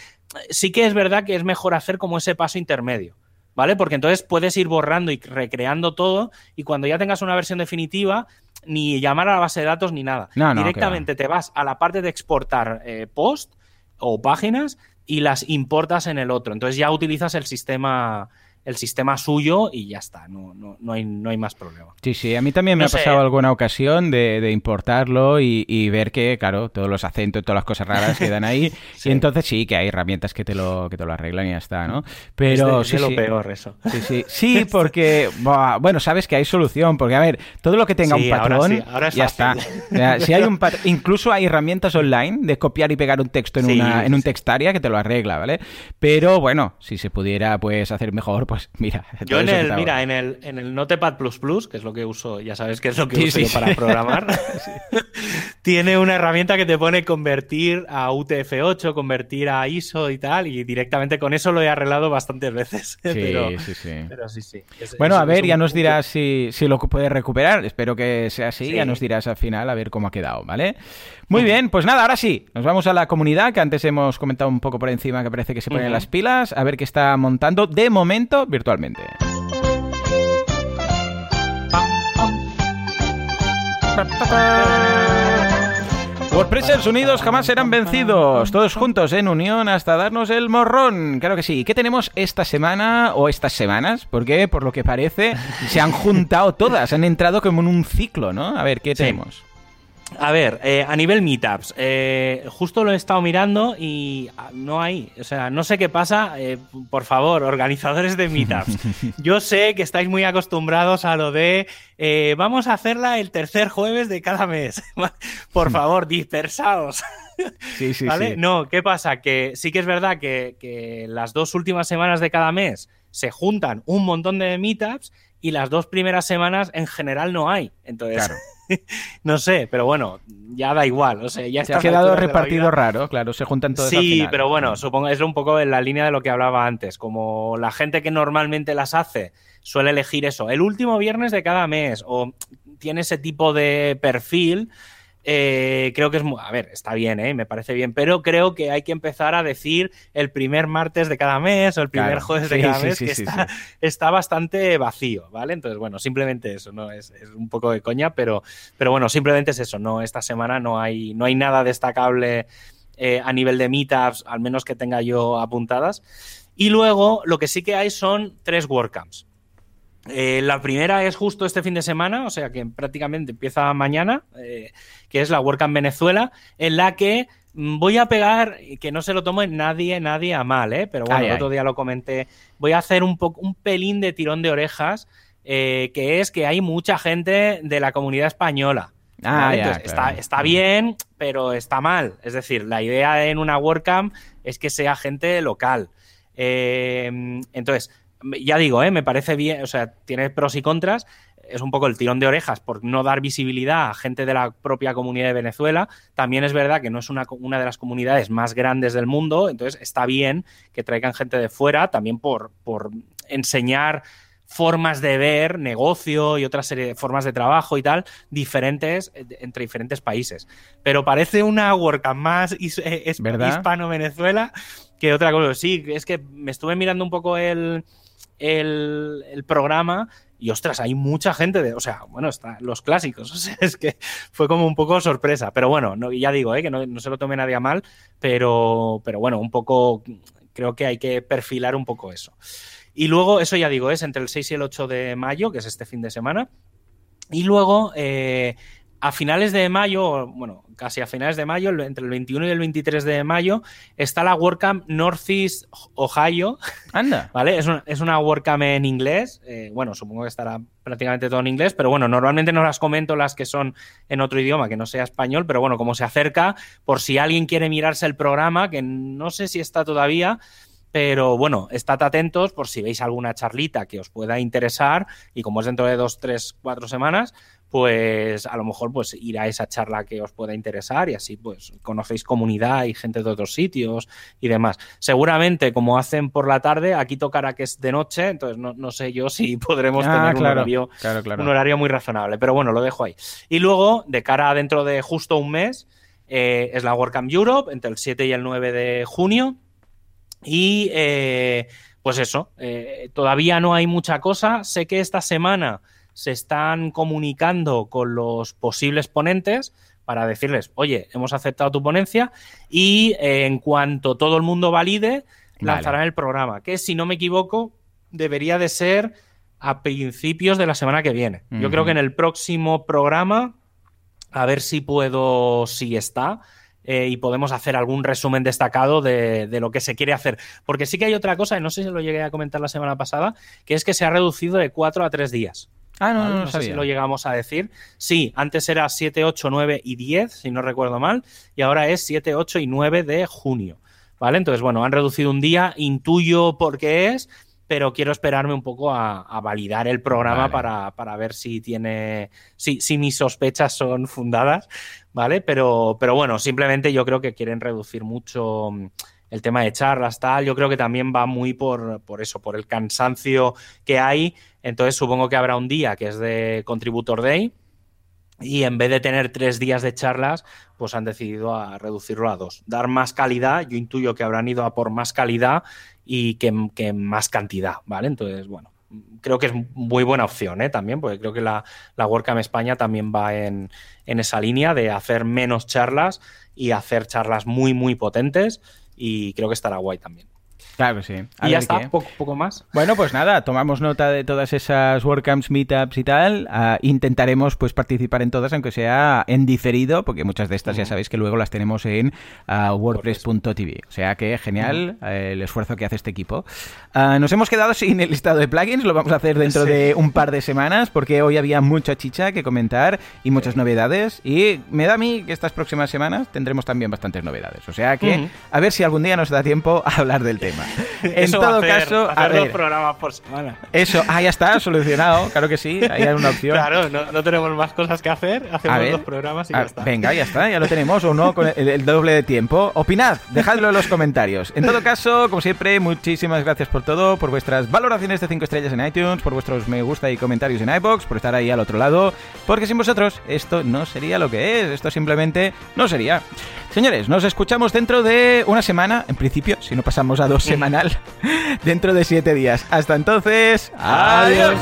sí que es verdad que es mejor hacer como ese paso intermedio. ¿Vale? Porque entonces puedes ir borrando y recreando todo y cuando ya tengas una versión definitiva, ni llamar a la base de datos ni nada. Directamente te vas a la parte de exportar eh, post o páginas y las importas en el otro. Entonces ya utilizas el sistema el sistema suyo y ya está, no, no, no, hay, no hay más problema. Sí, sí, a mí también me ha pasado alguna ocasión de, importarlo y, ver que, claro, todos los acentos y todas las cosas raras quedan ahí. [laughs] Y entonces sí, que hay herramientas que te lo, que te lo arreglan y ya está, ¿no? Pero sí, lo peor eso. Sí, sí, [laughs] sí porque, bueno, sabes que hay solución, porque a ver, todo lo que tenga un patrón, ya está. si hay un incluso hay herramientas online de copiar y pegar un texto en, una, en un textaria que te lo arregla, ¿vale? Pero bueno, si se pudiera pues hacer mejor, pues mira. [laughs] Yo en el, mira, en el, en el Notepad que es lo que uso, ya sabes que es lo que uso para programar, [laughs] [laughs] tiene una herramienta que te pone convertir a UTF-8, convertir a ISO y tal, y directamente con eso lo he arreglado bastantes veces. pero, sí, sí. Pero sí, sí. bueno, a ver, ya nos dirás si, si, lo puedes recuperar. Espero que sea así, ya nos dirás al final a ver cómo ha quedado, ¿vale? Muy bien, pues nada, ahora sí, nos vamos a la comunidad, que antes hemos comentado un poco por encima que parece que se ponen las pilas, a ver qué está montando de momento virtualmente. WordPressers unidos jamás serán vencidos, todos juntos en unión hasta darnos el morrón. Claro que sí. ¿Qué tenemos esta semana o estas semanas? Porque por lo que parece se han juntado todas, han entrado como en un ciclo, ¿no? A ver, ¿qué tenemos? A ver, eh, a nivel meetups, eh, justo lo he estado mirando y ah, no hay, o sea, no sé qué pasa. Eh, por favor, organizadores de meetups, [laughs] yo sé que estáis muy acostumbrados a lo de vamos a hacerla el tercer jueves de cada mes. [laughs] por favor, dispersaos. Sí, sí, ¿Vale? No, ¿qué pasa? Que sí que es verdad que, que las dos últimas semanas de cada mes se juntan un montón de meetups y las dos primeras semanas en general no hay. Entonces. Claro. [laughs] no sé, pero bueno, ya da igual. O sea, ya se ha quedado repartido raro, claro, se juntan todos. Sí, pero bueno, supongo es un poco en la línea de lo que hablaba antes. Como la gente que normalmente las hace suele elegir eso, el último viernes de cada mes, o tiene ese tipo de perfil eh, creo que es, a ver, está bien, ¿eh? me parece bien, pero creo que hay que empezar a decir el primer martes de cada mes o el primer jueves de cada mes, que está, [laughs] está, bastante vacío, ¿vale? Entonces, bueno, simplemente eso, ¿no? Es, un poco de coña, pero, pero bueno, simplemente es eso, ¿no? Esta semana no hay, no hay nada destacable eh, a nivel de meetups, al menos que tenga yo apuntadas. Y luego, lo que sí que hay son tres WordCamps. Eh, la primera es justo este fin de semana, o sea que prácticamente empieza mañana, eh, que es la WordCamp Venezuela, en la que mm, voy a pegar, que no se lo tome nadie, nadie a mal, ¿eh? pero bueno, el otro día lo comenté, voy a hacer un, un pelín de tirón de orejas, que es que hay mucha gente de la comunidad española. Ah, está, está, bien, pero está mal. Es decir, la idea en una WordCamp es que sea gente local. entonces, ya digo, ¿eh? me parece bien, o sea, tiene pros y contras. Es un poco el tirón de orejas por no dar visibilidad a gente de la propia comunidad de Venezuela. También es verdad que no es una, una de las comunidades más grandes del mundo, entonces está bien que traigan gente de fuera, también por, por enseñar formas de ver negocio y otra serie de formas de trabajo y tal diferentes eh, entre diferentes países. Pero parece una WordCamp más eh, hispano-Venezuela que otra cosa. Sí, es que me estuve mirando un poco el, el, programa y ostras, hay mucha gente de, o sea, bueno, están los clásicos, [laughs] o sea, es que fue como un poco sorpresa, pero bueno, no, ya digo, ¿eh? que no, se lo tome nadie a mal, pero, pero bueno, un poco, creo que hay que perfilar un poco eso. Y luego, eso ya digo, es entre el 6 y el 8 de mayo, que es este fin de semana. Y luego, eh, a finales de mayo, bueno, casi a finales de mayo, entre el 21 y el 23 de mayo, está la WordCamp Northeast Ohio. Anda. [laughs] ¿Vale? Es una, es una WordCamp en inglés. Eh, bueno, supongo que estará prácticamente todo en inglés, pero bueno, normalmente no las comento las que son en otro idioma que no sea español, pero bueno, como se acerca, por si alguien quiere mirarse el programa, que no sé si está todavía. Pero bueno, estad atentos por si veis alguna charlita que os pueda interesar y como es dentro de dos, tres, cuatro semanas, pues a lo mejor pues ir a esa charla que os pueda interesar y así pues conocéis comunidad y gente de otros sitios y demás. Seguramente como hacen por la tarde, aquí tocará que es de noche, entonces no, sé yo si [laughs] podremos ah, tener un, horario, un horario muy razonable, pero bueno, lo dejo ahí. Y luego, de cara a dentro de justo un mes, eh, es la WordCamp Europe entre el 7 y el 9 de junio y... Eh, pues eso, eh, todavía no hay mucha cosa. Sé que esta semana se están comunicando con los posibles ponentes para decirles, oye, hemos aceptado tu ponencia y eh, en cuanto todo el mundo valide, lanzarán el programa, que si no me equivoco, debería de ser a principios de la semana que viene. Yo creo que en el próximo programa, a ver si puedo, si está, eh, y podemos hacer algún resumen destacado de, lo que se quiere hacer. Porque sí que hay otra cosa, y no sé si lo llegué a comentar la semana pasada, que es que se ha reducido de cuatro a tres días. Ah, no, no, no, sé si lo llegamos a decir. Sí, antes era 7, 8, 9 y 10, si no recuerdo mal, y ahora es 7, 8 y 9 de junio. ¿Vale? Entonces, bueno, han reducido un día, intuyo por qué es, pero quiero esperarme un poco a, validar el programa para, ver si tiene, si, si mis sospechas son fundadas, ¿vale? Pero, pero bueno, simplemente yo creo que quieren reducir mucho el tema de charlas, tal. Yo creo que también va muy por, por eso, por el cansancio que hay. Entonces supongo que habrá un día que es de Contributor Day, y en vez de tener tres días de charlas, pues han decidido a reducirlo a dos. Dar más calidad, yo intuyo que habrán ido a por más calidad y que, más cantidad, ¿vale? Entonces, bueno, creo que es muy buena opción ¿eh? también, porque creo que la, la WordCamp España también va en, en, esa línea de hacer menos charlas y hacer charlas muy, muy potentes y creo que estará guay también. Claro que sí. y ya está, poco, poco, más. Bueno, pues nada, tomamos nota de todas esas WordCamps, Meetups y tal. Ah, intentaremos pues participar en todas, aunque sea en diferido, porque muchas de estas ya sabéis que luego las tenemos en uh, WordPress.tv. O sea que genial eh, el esfuerzo que hace este equipo. Ah, nos hemos quedado sin el listado de plugins, lo vamos a hacer dentro de un par de semanas, porque hoy había mucha chicha que comentar y muchas novedades. Y me da a mí que estas próximas semanas tendremos también bastantes novedades. O sea que a ver si algún día nos da tiempo a hablar del tema. [laughs] En todo caso, a ver, dos programas por semana. Eso, ah, ya está, solucionado. Claro que sí, ahí hay una opción. Claro, no, tenemos más cosas que hacer. Hacemos dos programas y ya está. Venga, ya está, ya lo tenemos. O no, con el, doble de tiempo. Opinad, dejadlo en los comentarios. En todo caso, como siempre, muchísimas gracias por todo, por vuestras valoraciones de 5 estrellas en iTunes, por vuestros me gusta y comentarios en iBox, por estar ahí al otro lado. Porque sin vosotros, esto no sería lo que es. Esto simplemente no sería. Señores, nos escuchamos dentro de una semana, en principio, si no pasamos a dos [laughs] dentro de siete días. Hasta entonces, adiós.